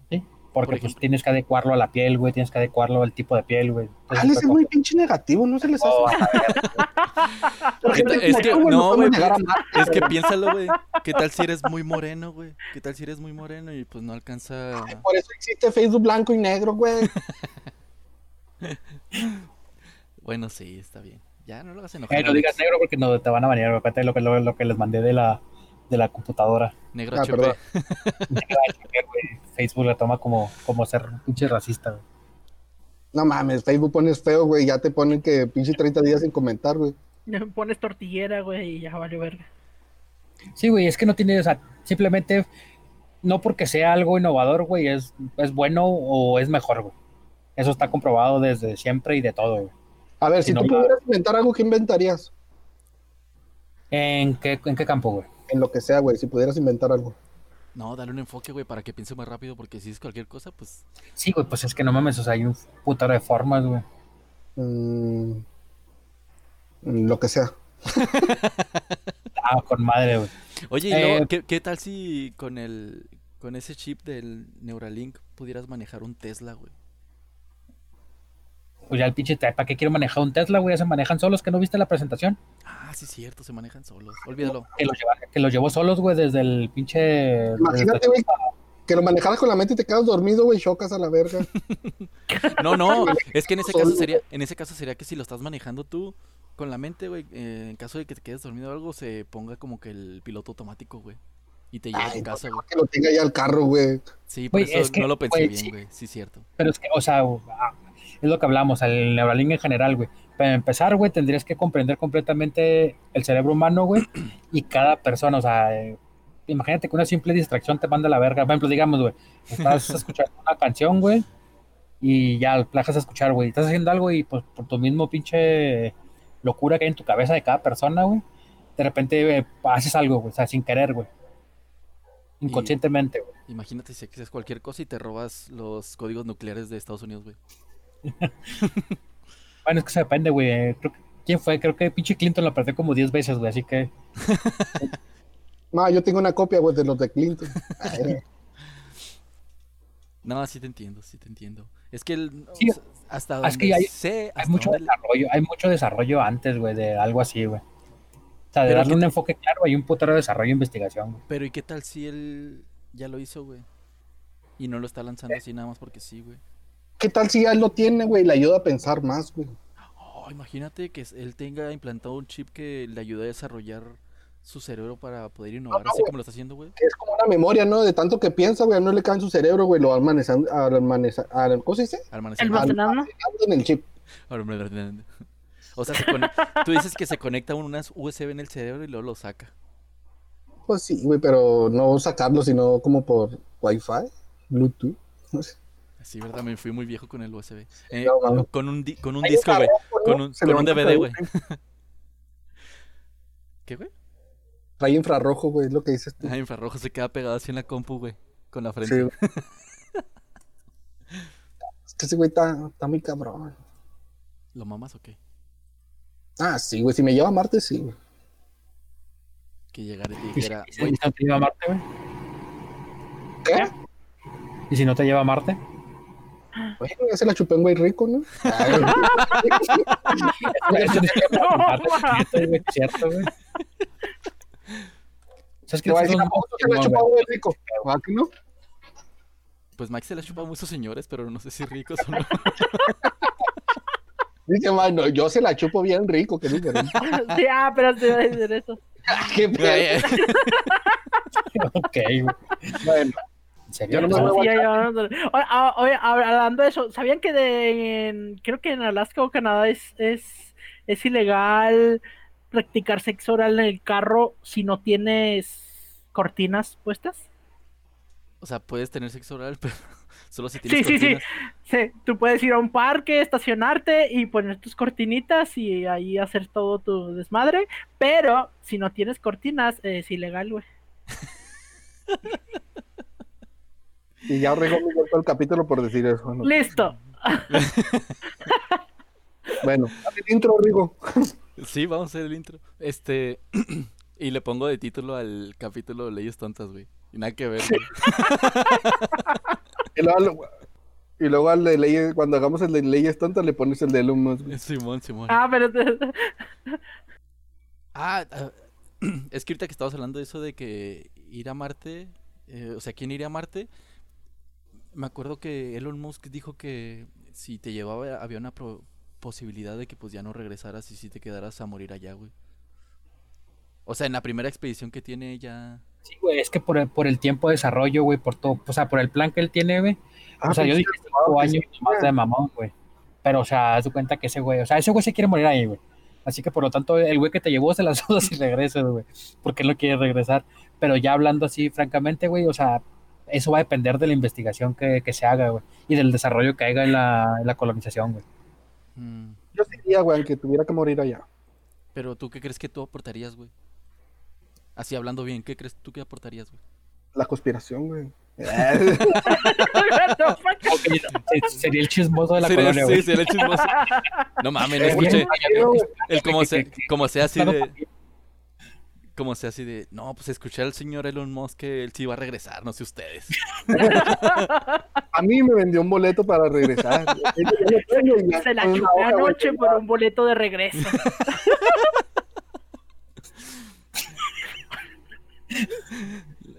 güey. ¿Sí? Porque Por pues tienes que adecuarlo a la piel, güey, tienes que adecuarlo al tipo de piel, güey. Ah, les es muy pinche negativo, ¿no se les hace? Oh, Por ¿Qué tal- gente es como que- tú, güey, no, güey, pues, Es que güey. piénsalo, güey. ¿Qué tal si eres muy moreno, güey? ¿Qué tal si eres muy moreno y pues no alcanza... Por eso existe Facebook blanco y negro, güey. Bueno, sí, está bien. Ya no lo hagas enojar. Eh, no digas negro porque no te van a banear, lo que, lo, lo que les mandé de la, de la computadora. Negro Ah, HP. perdón. Güey, Facebook la toma como, como ser un pinche racista, güey. No mames, Facebook pones feo, güey. Ya te ponen que pinche 30 días sin comentar, güey. Pones tortillera, güey, y ya vale verga. Sí, güey, es que no tiene, o sea, simplemente no porque sea algo innovador, güey, es, es bueno o es mejor, güey. Eso está comprobado desde siempre y de todo, güey. A ver, si no, tú pudieras inventar algo, ¿qué inventarías? ¿En qué, en qué campo, güey? En lo que sea, güey. Si pudieras inventar algo. No, dale un enfoque, güey, para que piense más rápido, porque si es cualquier cosa, pues... Sí, güey, pues es que no mames, o sea, hay un putero de formas, güey. Mm, lo que sea. Ah, con madre, güey. Oye, y luego, Eh, ¿qué, qué tal si con el... Con ese chip del Neuralink pudieras manejar un Tesla, güey? Pues ya el pinche, ¿para qué quiero manejar un Tesla, güey? Ya se manejan solos, que no viste la presentación. Ah, sí, cierto, se manejan solos. Olvídalo. Que los, lleva- que los llevó solos, güey, desde el pinche... Imagínate, el- güey, que lo manejaras con la mente y te quedas dormido, güey, chocas a la verga. No, no, es que en ese caso sería, en ese caso sería que si lo estás manejando tú con la mente, güey, eh, en caso de que te quedes dormido o algo, se ponga como que el piloto automático, güey. Y te lleve a tu casa, güey. Que lo tenga ya al carro, güey. Sí, por eso es que, no lo pensé bien, sí. güey. Sí, cierto. Pero es que, o sea, es lo que hablamos, el Neuralink en general, güey. Para empezar, güey, tendrías que comprender completamente el cerebro humano, güey, y cada persona, o sea, eh, imagínate que una simple distracción te manda a la verga. Por ejemplo, digamos, güey, estás escuchando una canción, güey, y ya la dejas a escuchar, güey. Estás haciendo algo y pues por tu mismo pinche locura que hay en tu cabeza de cada persona, güey, de repente eh, haces algo, güey, o sea, sin querer, güey. Inconscientemente, güey. Imagínate si haces cualquier cosa y te robas los códigos nucleares de Estados Unidos, güey. Bueno, es que se depende, güey. eh, Creo que, ¿Quién fue? Creo que pinche Clinton lo perdió como 10 veces, güey. Así que. Ma, yo tengo una copia, güey, de los de Clinton. No, sí te entiendo, sí te entiendo. Es que el, Sí, o sea, hasta donde es que hay- sé, Hay mucho donde- desarrollo, hay mucho desarrollo antes, güey, de algo así, güey. O sea, de Pero darle ¿qué un te- enfoque claro, hay un putero de desarrollo e investigación, güey. Pero ¿y qué tal si él ya lo hizo, güey? Y no lo está lanzando así nada más porque sí, güey. ¿Qué tal si ya lo tiene, güey? Le ayuda a pensar más, güey. Oh, imagínate que él tenga implantado un chip que le ayude a desarrollar su cerebro para poder innovar, no, así como lo está haciendo, güey. Que es como una memoria, ¿no? De tanto que piensa, güey, no le cae en su cerebro, güey, lo almacenando, almaneza- al- ¿cómo se dice? Almacenando. Almacenando. Almacenando en el chip. Almacenando. O sea, se tú dices que se conecta unas USB en el cerebro y luego lo saca. Pues sí, güey, pero no sacarlo, sino como por Wi-Fi, Bluetooth. No sé. Sí, verdad, me fui muy viejo con el USB. Eh, No, con un, di- con un disco, güey. Con un, con un DVD, güey. ¿Qué, güey? Trae infrarrojo, güey, es lo que dices tú. Ah, infrarrojo se queda pegado así en la compu, güey. Con la Sí, frente. güey. es que ese güey está, está muy cabrón. ¿Lo mamas o qué? Ah, sí, güey, si me lleva a Marte, sí, güey. Que llegara y te Y si, dijera, y si no te lleva a Marte, güey. ¿Qué? Y si no te lleva a Marte. Bueno, ya se la chupé un güey rico, ¿no? Dice cierto, güey. ¿Sabes qué? a ¿a se la chupó un güey rico? ¿Ah, que no? pues Mike se la chupa a muchos señores, pero no sé si ricos o no. Dice, mano, yo se la chupo bien rico, que es diferente. Sí, ah, pero te iba a decir eso. ¿Qué pedo? Ok, güey. Bueno. Sí, Oye, hablando de eso, ¿sabían que de, en- creo que en Alaska o Canadá es, es, es ilegal practicar sexo oral en el carro si no tienes cortinas puestas? O sea, puedes tener sexo oral, pero solo si tienes Sí, sí, sí, cortinas. sí. Tú puedes ir a un parque, estacionarte y poner tus cortinitas y ahí hacer todo tu desmadre, pero si no tienes cortinas es ilegal, güey. y ya regó mi todo el capítulo por decir eso. ¿no? Listo. Bueno, el intro, Rigo. Sí, vamos a hacer el intro. Este. y le pongo de título al capítulo Leyes Tontas, güey. Y nada que ver. Y luego, al- y luego al de leyes, cuando hagamos el de leyes tontas, le pones el de Musk, güey. Simón, Simón. Ah, pero Ah, ah, es que ahorita que estabas hablando de eso de que ir a Marte, eh, o sea, ¿quién iría a Marte? Me acuerdo que Elon Musk dijo que si te llevaba había una pro- posibilidad de que pues ya no regresaras y si te quedaras a morir allá, güey. O sea, en la primera expedición que tiene ya... Sí, güey, es que por el, por el tiempo de desarrollo, güey, por todo, o sea, por el plan que él tiene, güey. Ah, o sea, yo pues, dije cinco años más de mamón, güey. Pero, o sea, haz de cuenta que ese güey, o sea, ese güey se quiere morir ahí, güey. Así que, por lo tanto, el güey que te llevó se las dudas y regreses, güey. Porque él no quiere regresar. Pero ya hablando así, francamente, güey, o sea, eso va a depender de la investigación que, que se haga, güey. Y del desarrollo que haya en la, en la colonización, güey. mm, Yo sería, güey, aunque tuviera que morir allá. Pero tú, ¿qué crees que tú aportarías, güey? Así hablando bien, ¿qué crees tú que aportarías, güey? La conspiración, güey. Se- sería el chismoso de la Sería- colonia, sí, güey. sería chismoso. No mames, no escuché. El como, que- sea, que- como sea así de... Como sea así de... No, pues escuché al señor Elon Musk que él sí iba a regresar, no sé ustedes. A mí me vendió un boleto para regresar. Se la chupé anoche por un boleto de regreso.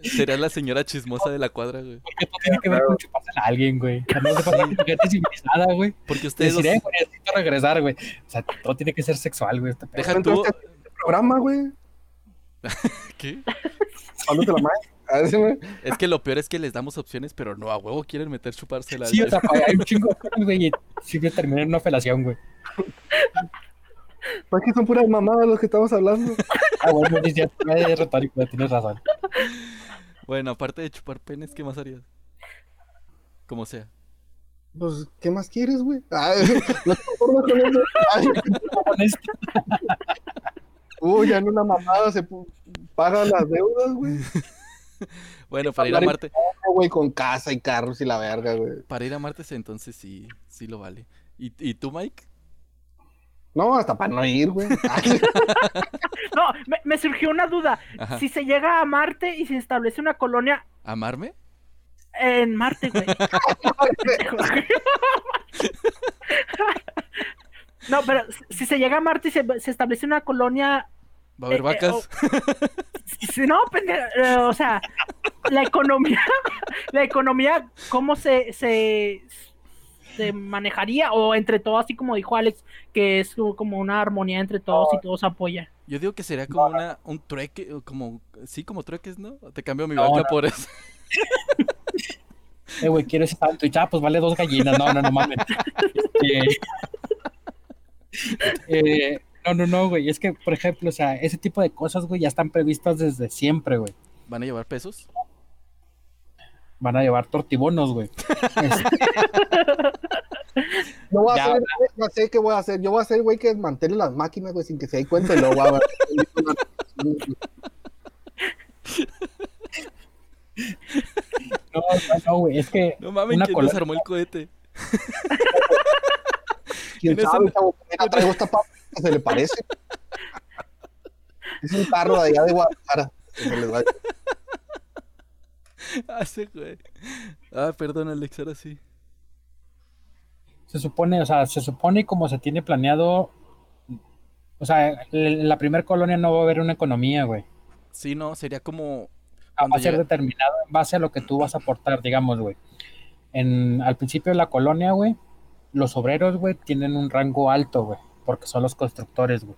Será la señora chismosa de la cuadra, güey. Porque todo tiene que ver con chuparse a alguien, güey. No se pasa gente civilizada, güey. Porque ustedes Decir, dos- eh, güey, necesito regresar, güey. O sea, todo tiene que ser sexual, güey. este. Deja tú. Este programa, güey. ¿Qué? La madre. A. Es que lo peor es que les damos opciones, pero no, a huevo quieren meter chupársela. Sí, o sea, hay un chingo de cosas, güey, y siempre termina en una felación, güey. Pues que son puras mamadas los que estamos hablando. Ah, bueno, sí, sí, es retórico, tienes razón. Bueno, aparte de chupar penes, ¿qué más harías? Como sea. Pues, ¿qué más quieres, güey? Ay, no te conformas con eso. Uy, ya en una mamada se pagan las deudas, güey. Bueno, para ir a Marte, Güey, con casa y carros y la verga, güey. para ir a Marte entonces sí, sí lo vale. ¿Y, y tú, Mike? No, hasta para no ir, güey. No, me, me surgió una duda. Ajá. Si se llega a Marte y se establece una colonia ¿Amarme? en Marte, güey. No, pero si se llega a Marte y se, se establece una colonia. ¿Va a haber Eh, eh, vacas? Si no, pendejo, eh, o sea, la economía, la economía, ¿cómo se, se, se manejaría? O entre todos, así como dijo Alex, que es como una armonía entre todos y todos apoyan. Yo digo que sería como una, un trueque, como, sí, como trueques, ¿no? Te cambio mi No, vaca no. por eso. eh, güey, quiero ese tanto. Y ya, pues vale dos gallinas. No, no, no mames. Este, eh, no, no, no, güey. Es que, por ejemplo, o sea, ese tipo de cosas, güey, ya están previstas desde siempre, güey. ¿Van a llevar pesos? Van a llevar tortibonos, güey. Este, Yo voy a Ya, hacer, ya sé qué voy a hacer. Yo voy a hacer, güey, que desmantele las máquinas, güey, sin que se dé cuenta y luego voy a ver. no, no, no, güey. Es que No mames, Una ¿quién colonia- desarmó el cohete? ¿Quién En ese- sabe, chavo? Mira, traigo esta papa se le parece. Es un carro de allá de Guadalajara. Ah, sí, güey. Ah, perdón, Alex, ahora sí. se supone, o sea, se supone como se tiene planeado. O sea, en la primera colonia no va a haber una economía, güey. Sí, no, sería como va a ser llega- determinado en base a lo que tú vas a aportar, digamos, güey. En, al principio de la colonia, güey, los obreros, güey, tienen un rango alto, güey, porque son los constructores, güey.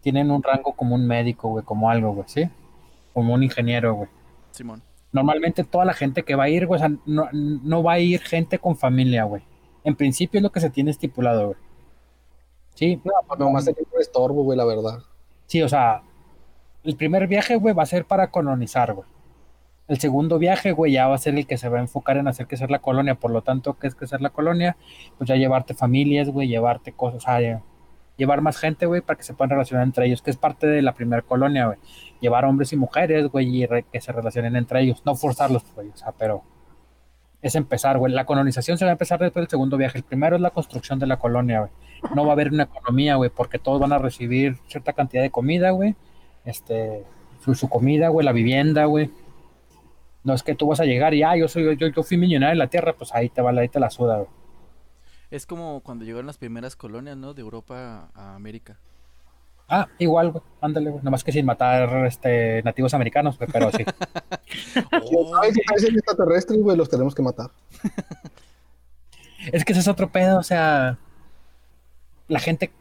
Tienen un rango como un médico, güey, como algo, güey, ¿sí? Como un ingeniero, güey. Simón. Normalmente toda la gente que va a ir, güey, o sea, no, no va a ir gente con familia, güey. En principio es lo que se tiene estipulado, güey. Sí, No, pues nomás sería un estorbo, güey, la verdad. Sí, o sea, el primer viaje, güey, va a ser para colonizar, güey. El segundo viaje, güey, ya va a ser el que se va a enfocar en hacer que ser la colonia. Por lo tanto, ¿qué es que ser la colonia? Pues ya llevarte familias, güey, llevarte cosas, o sea, lle- llevar más gente, güey, para que se puedan relacionar entre ellos, que es parte de la primera colonia, güey. Llevar hombres y mujeres, güey, y re- que se relacionen entre ellos. No forzarlos, güey, o sea, pero es empezar, güey. La colonización se va a empezar después del segundo viaje. El primero es la construcción de la colonia, güey. No va a haber una economía, güey, porque todos van a recibir cierta cantidad de comida, güey. Este, su, su comida, güey, la vivienda, güey. No es que tú vas a llegar y, ah, yo soy, yo, yo fui millonario en la tierra, pues ahí te va, ahí te la suda, güey. Es como cuando llegaron las primeras colonias, ¿no? De Europa a América. Ah, igual, güey, ándale, güey. Nomás que sin matar, este, nativos americanos, güey, pero sí. Oh, ¿Sabes si parecen extraterrestres, güey? Los tenemos que matar. Es que ese es otro pedo, o sea, la gente,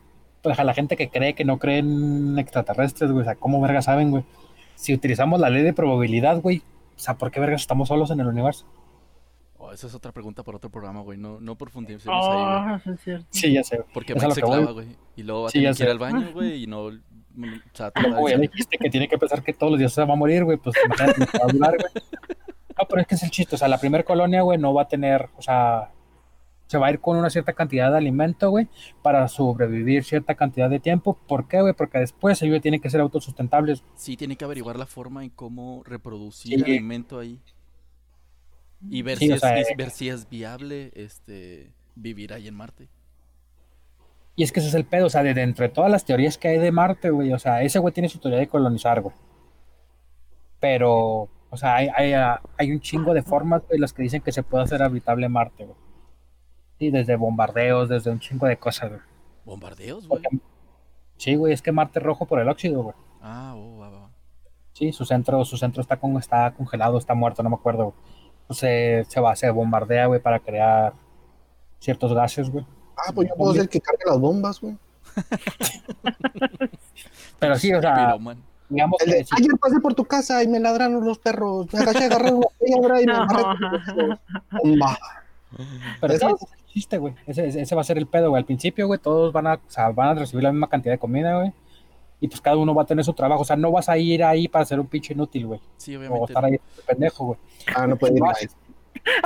pues a la gente que cree que no cree en extraterrestres, güey, o sea, ¿cómo verga saben, güey? Si utilizamos la ley de probabilidad, güey, o sea, ¿por qué verga estamos solos en el universo? oh, esa es otra pregunta para otro programa, güey. No, no profundicemos ahí, güey. Ah, sí, es cierto. Sí, ya sé. Porque Mike lo se clava, güey. Y luego va a Sí, tener que ir al baño, güey, y no... O sea, toda- ya dijiste que tiene que pensar que todos los días se va a morir, güey, pues imagínate va a durar, güey. No, pero es que es el chiste, o sea, la primera colonia, güey, no va a tener, o sea, se va a ir con una cierta cantidad de alimento, güey, para sobrevivir cierta cantidad de tiempo. ¿Por qué, güey? Porque después ellos tienen que ser autosustentables. Sí, tiene que averiguar la forma en cómo reproducir Sí. alimento ahí. Y ver, Sí, si es, sea, eh. ver si es viable este vivir ahí en Marte. Y es que ese es el pedo, o sea, de, de entre todas las teorías que hay de Marte, güey, o sea, ese güey tiene su teoría de colonizar, güey. Pero, o sea, hay, hay, ah, hay un chingo de formas, güey, las que dicen que se puede hacer habitable Marte, güey. Sí, desde bombardeos, desde un chingo de cosas, güey. ¿Bombardeos, güey? Porque- Sí, güey, es que Marte es rojo por el óxido, güey. Ah, oh, va, va, va. Sí, su centro, su centro está, con, está congelado, está muerto, no me acuerdo. Se, se va, se bombardea, güey, para crear ciertos gases, güey. Ah, pues yo puedo ser el que cargue las bombas, güey. Pero sí, o sea, Piroman. digamos El de, que sí, ayer pasé por tu casa y me ladraron los perros. Me agaché a agarrar una piedra y me agarré. Bomba. Pero sí, Chiste, güey. Ese, ese- ese va a ser el pedo, güey. Al principio, güey, todos van a, o sea, van a recibir la misma cantidad de comida, güey. Y pues cada uno va a tener su trabajo. O sea, no vas a ir ahí para ser un pinche inútil, güey. Sí, O obviamente. estar ahí de pendejo, güey. Ah, no puede ir más.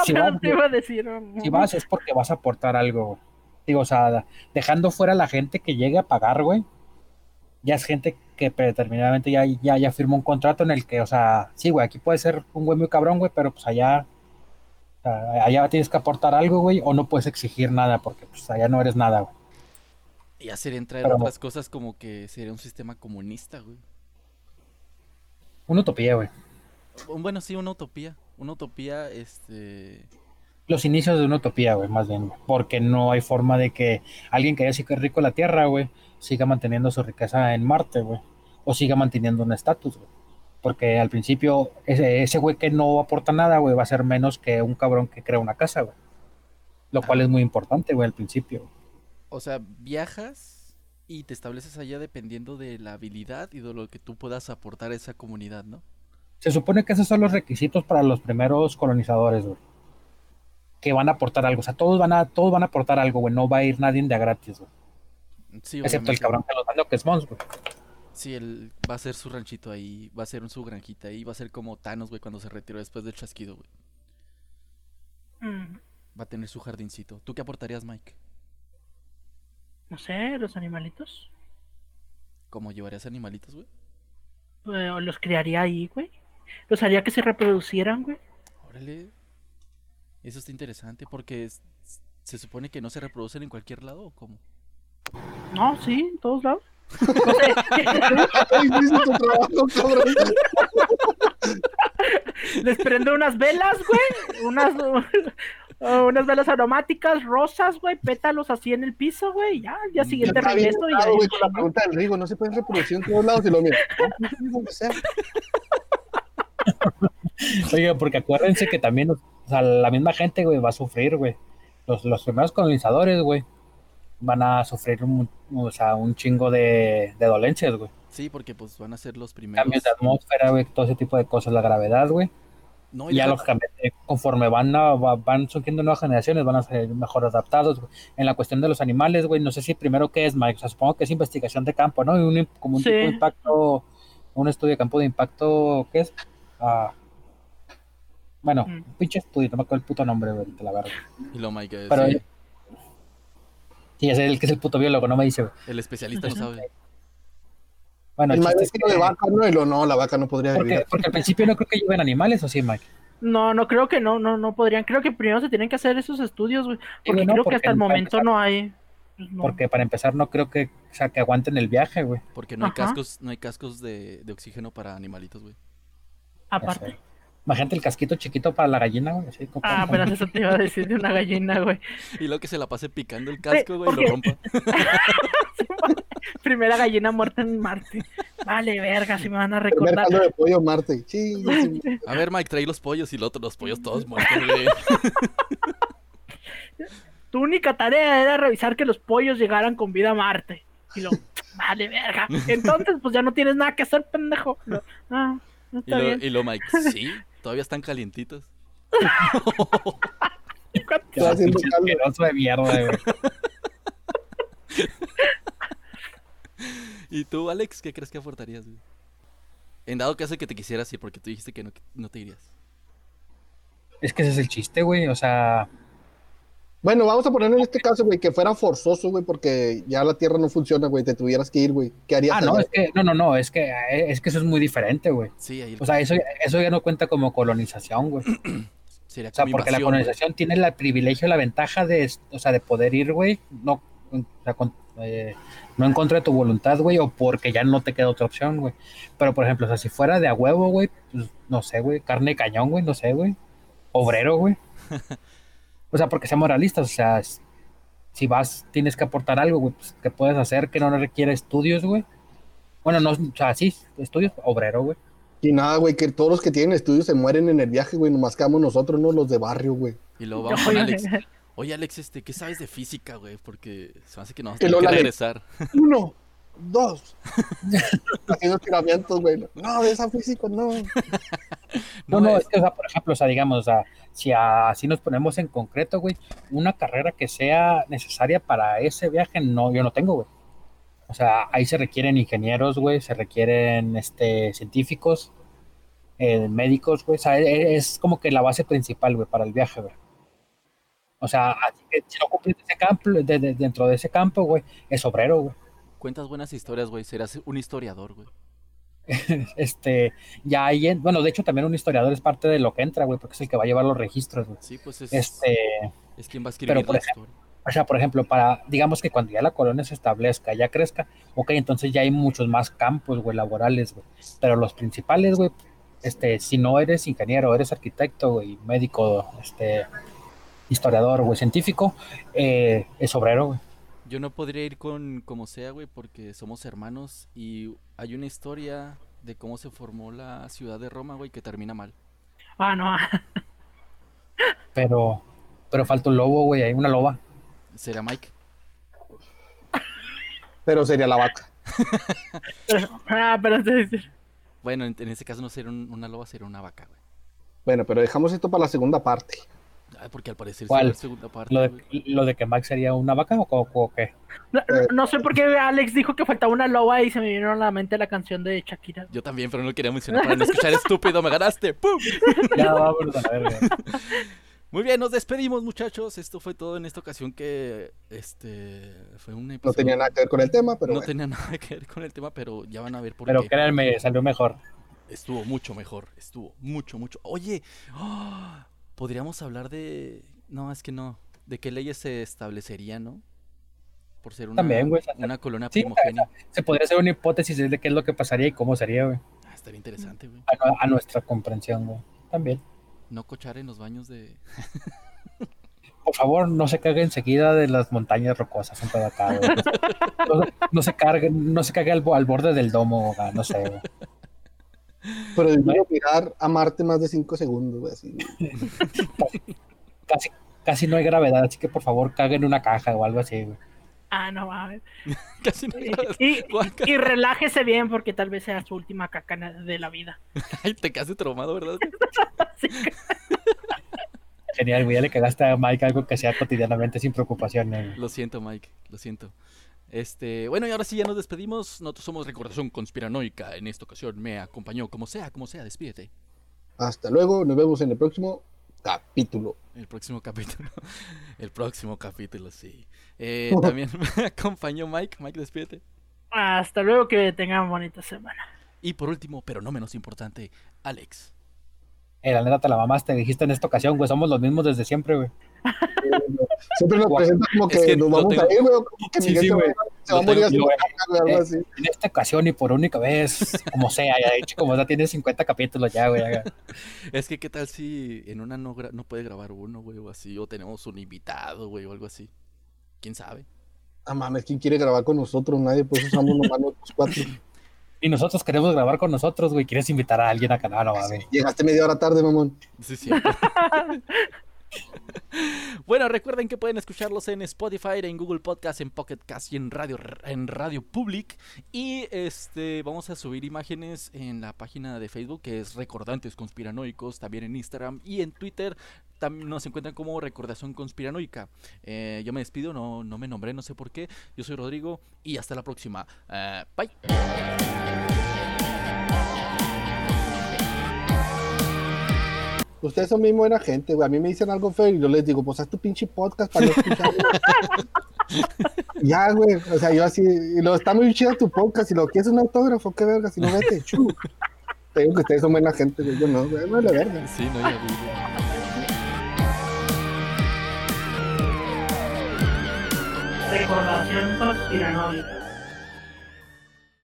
si vas, te iba a decir. si vas es porque vas a aportar algo, güey. Digo, o sea, dejando fuera a la gente que llegue a pagar, güey. Ya es gente que predeterminadamente ya, ya, ya firmó un contrato en el que, o sea, sí, güey, aquí puede ser un güey muy cabrón, güey, pero pues allá, o sea, allá tienes que aportar algo, güey, o no puedes exigir nada, porque pues allá no eres nada, güey. Ya sería entrar Pero- en otras cosas como que sería un sistema comunista, güey. Una utopía, güey. Bueno, sí, una utopía. Una utopía, este... Los inicios de una utopía, güey, más bien, güey. Porque no hay forma de que alguien que haya sido rico en la Tierra, güey, siga manteniendo su riqueza en Marte, güey. O siga manteniendo un estatus, güey. Porque al principio, ese, ese güey que no aporta nada, güey, va a ser menos que un cabrón que crea una casa, güey. Lo cual es muy importante, güey, al principio. O sea, viajas y te estableces allá dependiendo de la habilidad y de lo que tú puedas aportar a esa comunidad, ¿no? Se supone que esos son los requisitos para los primeros colonizadores, güey. Que van a aportar algo. O sea, todos van a, todos van a aportar algo, güey. No va a ir nadie de a gratis, güey. Sí, Excepto el cabrón que los manda, que es Mons, güey. Sí, él va a ser su ranchito ahí, va a ser su granjita ahí, va a ser como Thanos, güey, cuando se retiró después del chasquido, güey. mm, Va a tener su jardincito. ¿Tú qué aportarías, Mike? No sé, los animalitos. ¿Cómo llevarías animalitos, güey? eh, los criaría ahí, güey. Los haría que se reproducieran, güey. Órale. Eso está interesante porque es- se supone que no se reproducen en cualquier lado o cómo. No, sí, en todos lados. Tu trabajo, les prendo unas velas, güey. Unas, uh, unas velas aromáticas, rosas, güey. Pétalos así en el piso, güey. y Ya, al día siguiente bien regreso y enojado, ahí. güey, con la pregunta del Rigo, no se pueden reproducir en todos lados y lo mira. Oiga, porque acuérdense que también, o sea, la misma gente, güey, va a sufrir, güey. Los, los primeros colonizadores, güey, van a sufrir un, o sea, un chingo de, de dolencias, güey. Sí, porque pues van a ser los primeros. Cambios de atmósfera, güey, todo ese tipo de cosas, la gravedad, güey. No, Y ya lógicamente, conforme van, a- va- van surgiendo nuevas generaciones, van a ser mejor adaptados, güey. En la cuestión de los animales, güey, no sé si primero qué es, Mike, o sea, supongo que es investigación de campo, ¿no? Un, como un Sí. tipo de impacto, un estudio de campo de impacto, ¿qué es? Ah, bueno, Mm. un pinche estudio, no me acuerdo el puto nombre, güey, te la verga. Y lo Mike, Pero- sí, Sí, es el que es el puto biólogo, no me dice, güey. el especialista no sabe. Bueno, El chiste es vecino de que- vaca, ¿no? Y lo no, la vaca no podría porque, vivir. porque al principio no creo que lleven animales, ¿o sí, Mike? No, no creo que no, no, no podrían. Creo que primero se tienen que hacer esos estudios, güey. Porque no, creo porque que hasta el momento empezar- no hay. pues, no. Porque para empezar no creo que, o sea, que aguanten el viaje, güey. Porque no hay Ajá. cascos, no hay cascos de, de oxígeno para animalitos, güey. Aparte. Imagínate el casquito chiquito para la gallina, güey. así, como- Ah, pero eso te iba a decir de una gallina, güey. Y luego que se la pase picando el casco, güey, y lo rompa. Primera gallina muerta en Marte. Vale, verga, si me van a Primer recordar. caldo de pollo Marte. Sí. A ver, Mike, trae los pollos y el otro, los pollos todos muertos, güey. Tu única tarea era revisar que los pollos llegaran con vida a Marte. Y lo, vale, verga. Entonces, pues ya no tienes nada que hacer, pendejo. Ah, no Y está lo, bien. y lo Mike, sí, todavía están calientitos. Está haciendo Pinche caldo. asqueroso de mierda, güey. ¿Y tú, Alex, qué crees que aportarías, güey? En dado caso que te quisieras ir, porque tú dijiste que no, no te irías. Es que ese es el chiste, güey. O sea, Bueno, vamos a poner en este caso, güey, que fuera forzoso, güey, porque ya la tierra no funciona, güey, te tuvieras que ir, güey. ¿Qué harías? ah, no, es que, no, no, no, es que, es que eso es muy diferente, güey. Sí, ahí el- O sea, eso, eso ya no cuenta como colonización, güey. O sería sea, como porque la güey. colonización tiene el privilegio, la ventaja de, o sea, de poder ir, güey, no, o sea, con- eh, no en contra de tu voluntad, güey, o porque ya no te queda otra opción, güey. Pero, por ejemplo, o sea, si fuera de a huevo, güey, pues, no sé, güey, carne de cañón, güey, no sé, güey. Obrero, güey. O sea, porque seamos realistas, o sea, es- si vas, tienes que aportar algo, güey, pues, que puedes hacer que no requiere estudios, güey. Bueno, no, o sea, sí, estudios, obrero, güey. Y nada, güey, que todos los que tienen estudios se mueren en el viaje, güey. Nomás quedamos nosotros, ¿no? Los de barrio, güey. Y luego vamos con Alex. Oye, Alex, este, ¿qué sabes de física, güey? Porque se me hace que no vamos a tener que regresar. Uno, dos. Haciendo tiramientos, güey. No, de esa física, no. No, no, es- es que, o sea, por ejemplo, o sea, digamos, o sea, si así nos ponemos en concreto, güey, una carrera que sea necesaria para ese viaje, no, yo no tengo, güey. O sea, ahí se requieren ingenieros, güey, se requieren este, científicos, eh, médicos, güey. O sea, e- es como que la base principal, güey, para el viaje, güey. O sea, así que si no cumples ese campo, de- de- dentro de ese campo, güey, es obrero, güey. Cuentas buenas historias, güey. Serás un historiador, güey. Este, ya hay, en- bueno, de hecho también un historiador es parte de lo que entra, güey, porque es el que va a llevar los registros, güey. Sí, pues es, Este, es quien va a escribir por la ejemplo, historia. O sea, por ejemplo, para, digamos que cuando ya la colonia se establezca, ya crezca, ok, entonces ya hay muchos más campos, güey, laborales, güey. Pero los principales, güey, este, si no eres ingeniero, eres arquitecto, güey, médico, este, historiador, güey, científico, eh, es obrero, güey. Yo no podría ir con como sea, güey, porque somos hermanos y hay una historia de cómo se formó la ciudad de Roma, güey, que termina mal. Ah, no. Pero, pero falta un lobo, güey, hay una loba. Será Mike. Pero sería la vaca. Ah, pero entonces. Bueno, en, en ese caso no sería un- una loba, sería una vaca, güey. Bueno, pero dejamos esto para la segunda parte. Porque al parecer ¿Cuál? va a haber segunda parte. Lo de, lo de que Max sería una vaca o, o- o qué. No, no sé por qué Alex dijo que faltaba una loba y se me vino a la mente la canción de Shakira. Yo también, pero no lo quería mencionar para no escuchar estúpido, me ganaste. ¡Pum! Ya vámonos a la verga. Muy bien, nos despedimos, muchachos. Esto fue todo en esta ocasión que este fue un No episodio- tenía nada que ver con el tema, pero no bueno. tenía nada que ver con el tema, pero ya van a ver por Pero qué. créanme, salió mejor. Estuvo mucho mejor, estuvo mucho, mucho. Oye, ¡ah! Podríamos hablar de... No, es que no. ¿De qué leyes se establecerían, no? Por ser una, También, güey. una colonia Sí. Se podría hacer una hipótesis de qué es lo que pasaría y cómo sería, güey. Ah, estaría interesante, güey. A, nu- a nuestra comprensión, güey. También. No cochar en los baños de... Por favor, no se cague enseguida de las montañas rocosas, un pedo acá. No, no se cargue, no se cague al, al borde del domo, güey, no sé, güey. Pero yo mirar a Marte más de 5 segundos, güey, así. Casi, casi no hay gravedad, así que por favor caguen en una caja o algo así, güey. Ah, no mames. Casi no Y, y, relájese bien porque tal vez sea su última caca de la vida. Ay, te quedaste traumado, ¿verdad? Genial, güey. Ya le cagaste a Mike algo que sea cotidianamente sin preocupaciones. Lo siento, Mike, lo siento. Este, bueno, y ahora sí ya nos despedimos. Nosotros somos Recordación Conspiranoica. En esta ocasión me acompañó, como sea, como sea, despídete. Hasta luego, nos vemos en el próximo capítulo. El próximo capítulo. El próximo capítulo, sí. Eh, también me acompañó Mike. Mike, despídete. Hasta luego, que tengan bonita semana. Y por último, pero no menos importante, Alex. Eh, la neta te la mamaste, dijiste en esta ocasión, güey. Somos los mismos desde siempre, güey. Siempre nos presenta como que, Es que nos vamos tengo- a ir, güey, como que Sí, Miguel güey. se va a morir algo eh, así. En esta ocasión y por única vez, como sea, ya hecho, como ya tiene 50 capítulos ya, güey. ya. Es que, ¿qué tal si en una no, gra- no puede grabar uno, güey, o así? O tenemos un invitado, güey, o algo así. ¿Quién sabe? Ah, mames, ¿quién quiere grabar con nosotros? Nadie, pues usamos nomás nosotros cuatro. Y nosotros queremos grabar con nosotros, güey. ¿Quieres invitar a alguien acá? No, no, mames. Llegaste media hora tarde, mamón. Sí, sí. bueno, recuerden que pueden escucharlos en Spotify, en Google Podcast, en Pocket Cast y en Radio en Radio Public. Y este vamos a subir imágenes en la página de Facebook que es Recordantes Conspiranoicos, también en Instagram y en Twitter. También nos encuentran como Recordación Conspiranoica. Eh, yo me despido, no, no me nombré, no sé por qué. Yo soy Rodrigo y hasta la próxima. Eh, bye. Ustedes son muy buena gente, güey. A mí me dicen algo feo y yo les digo, pues haz tu pinche podcast para no escucharlo. ya, güey. O sea, yo así, y lo está muy chido tu podcast. Si lo quieres un autógrafo, qué verga. Si no, vete, chu. Te digo que ustedes son buena gente, güey. Yo no, güey. No la verga. Sí, no, güey. Recordación conspiranoica.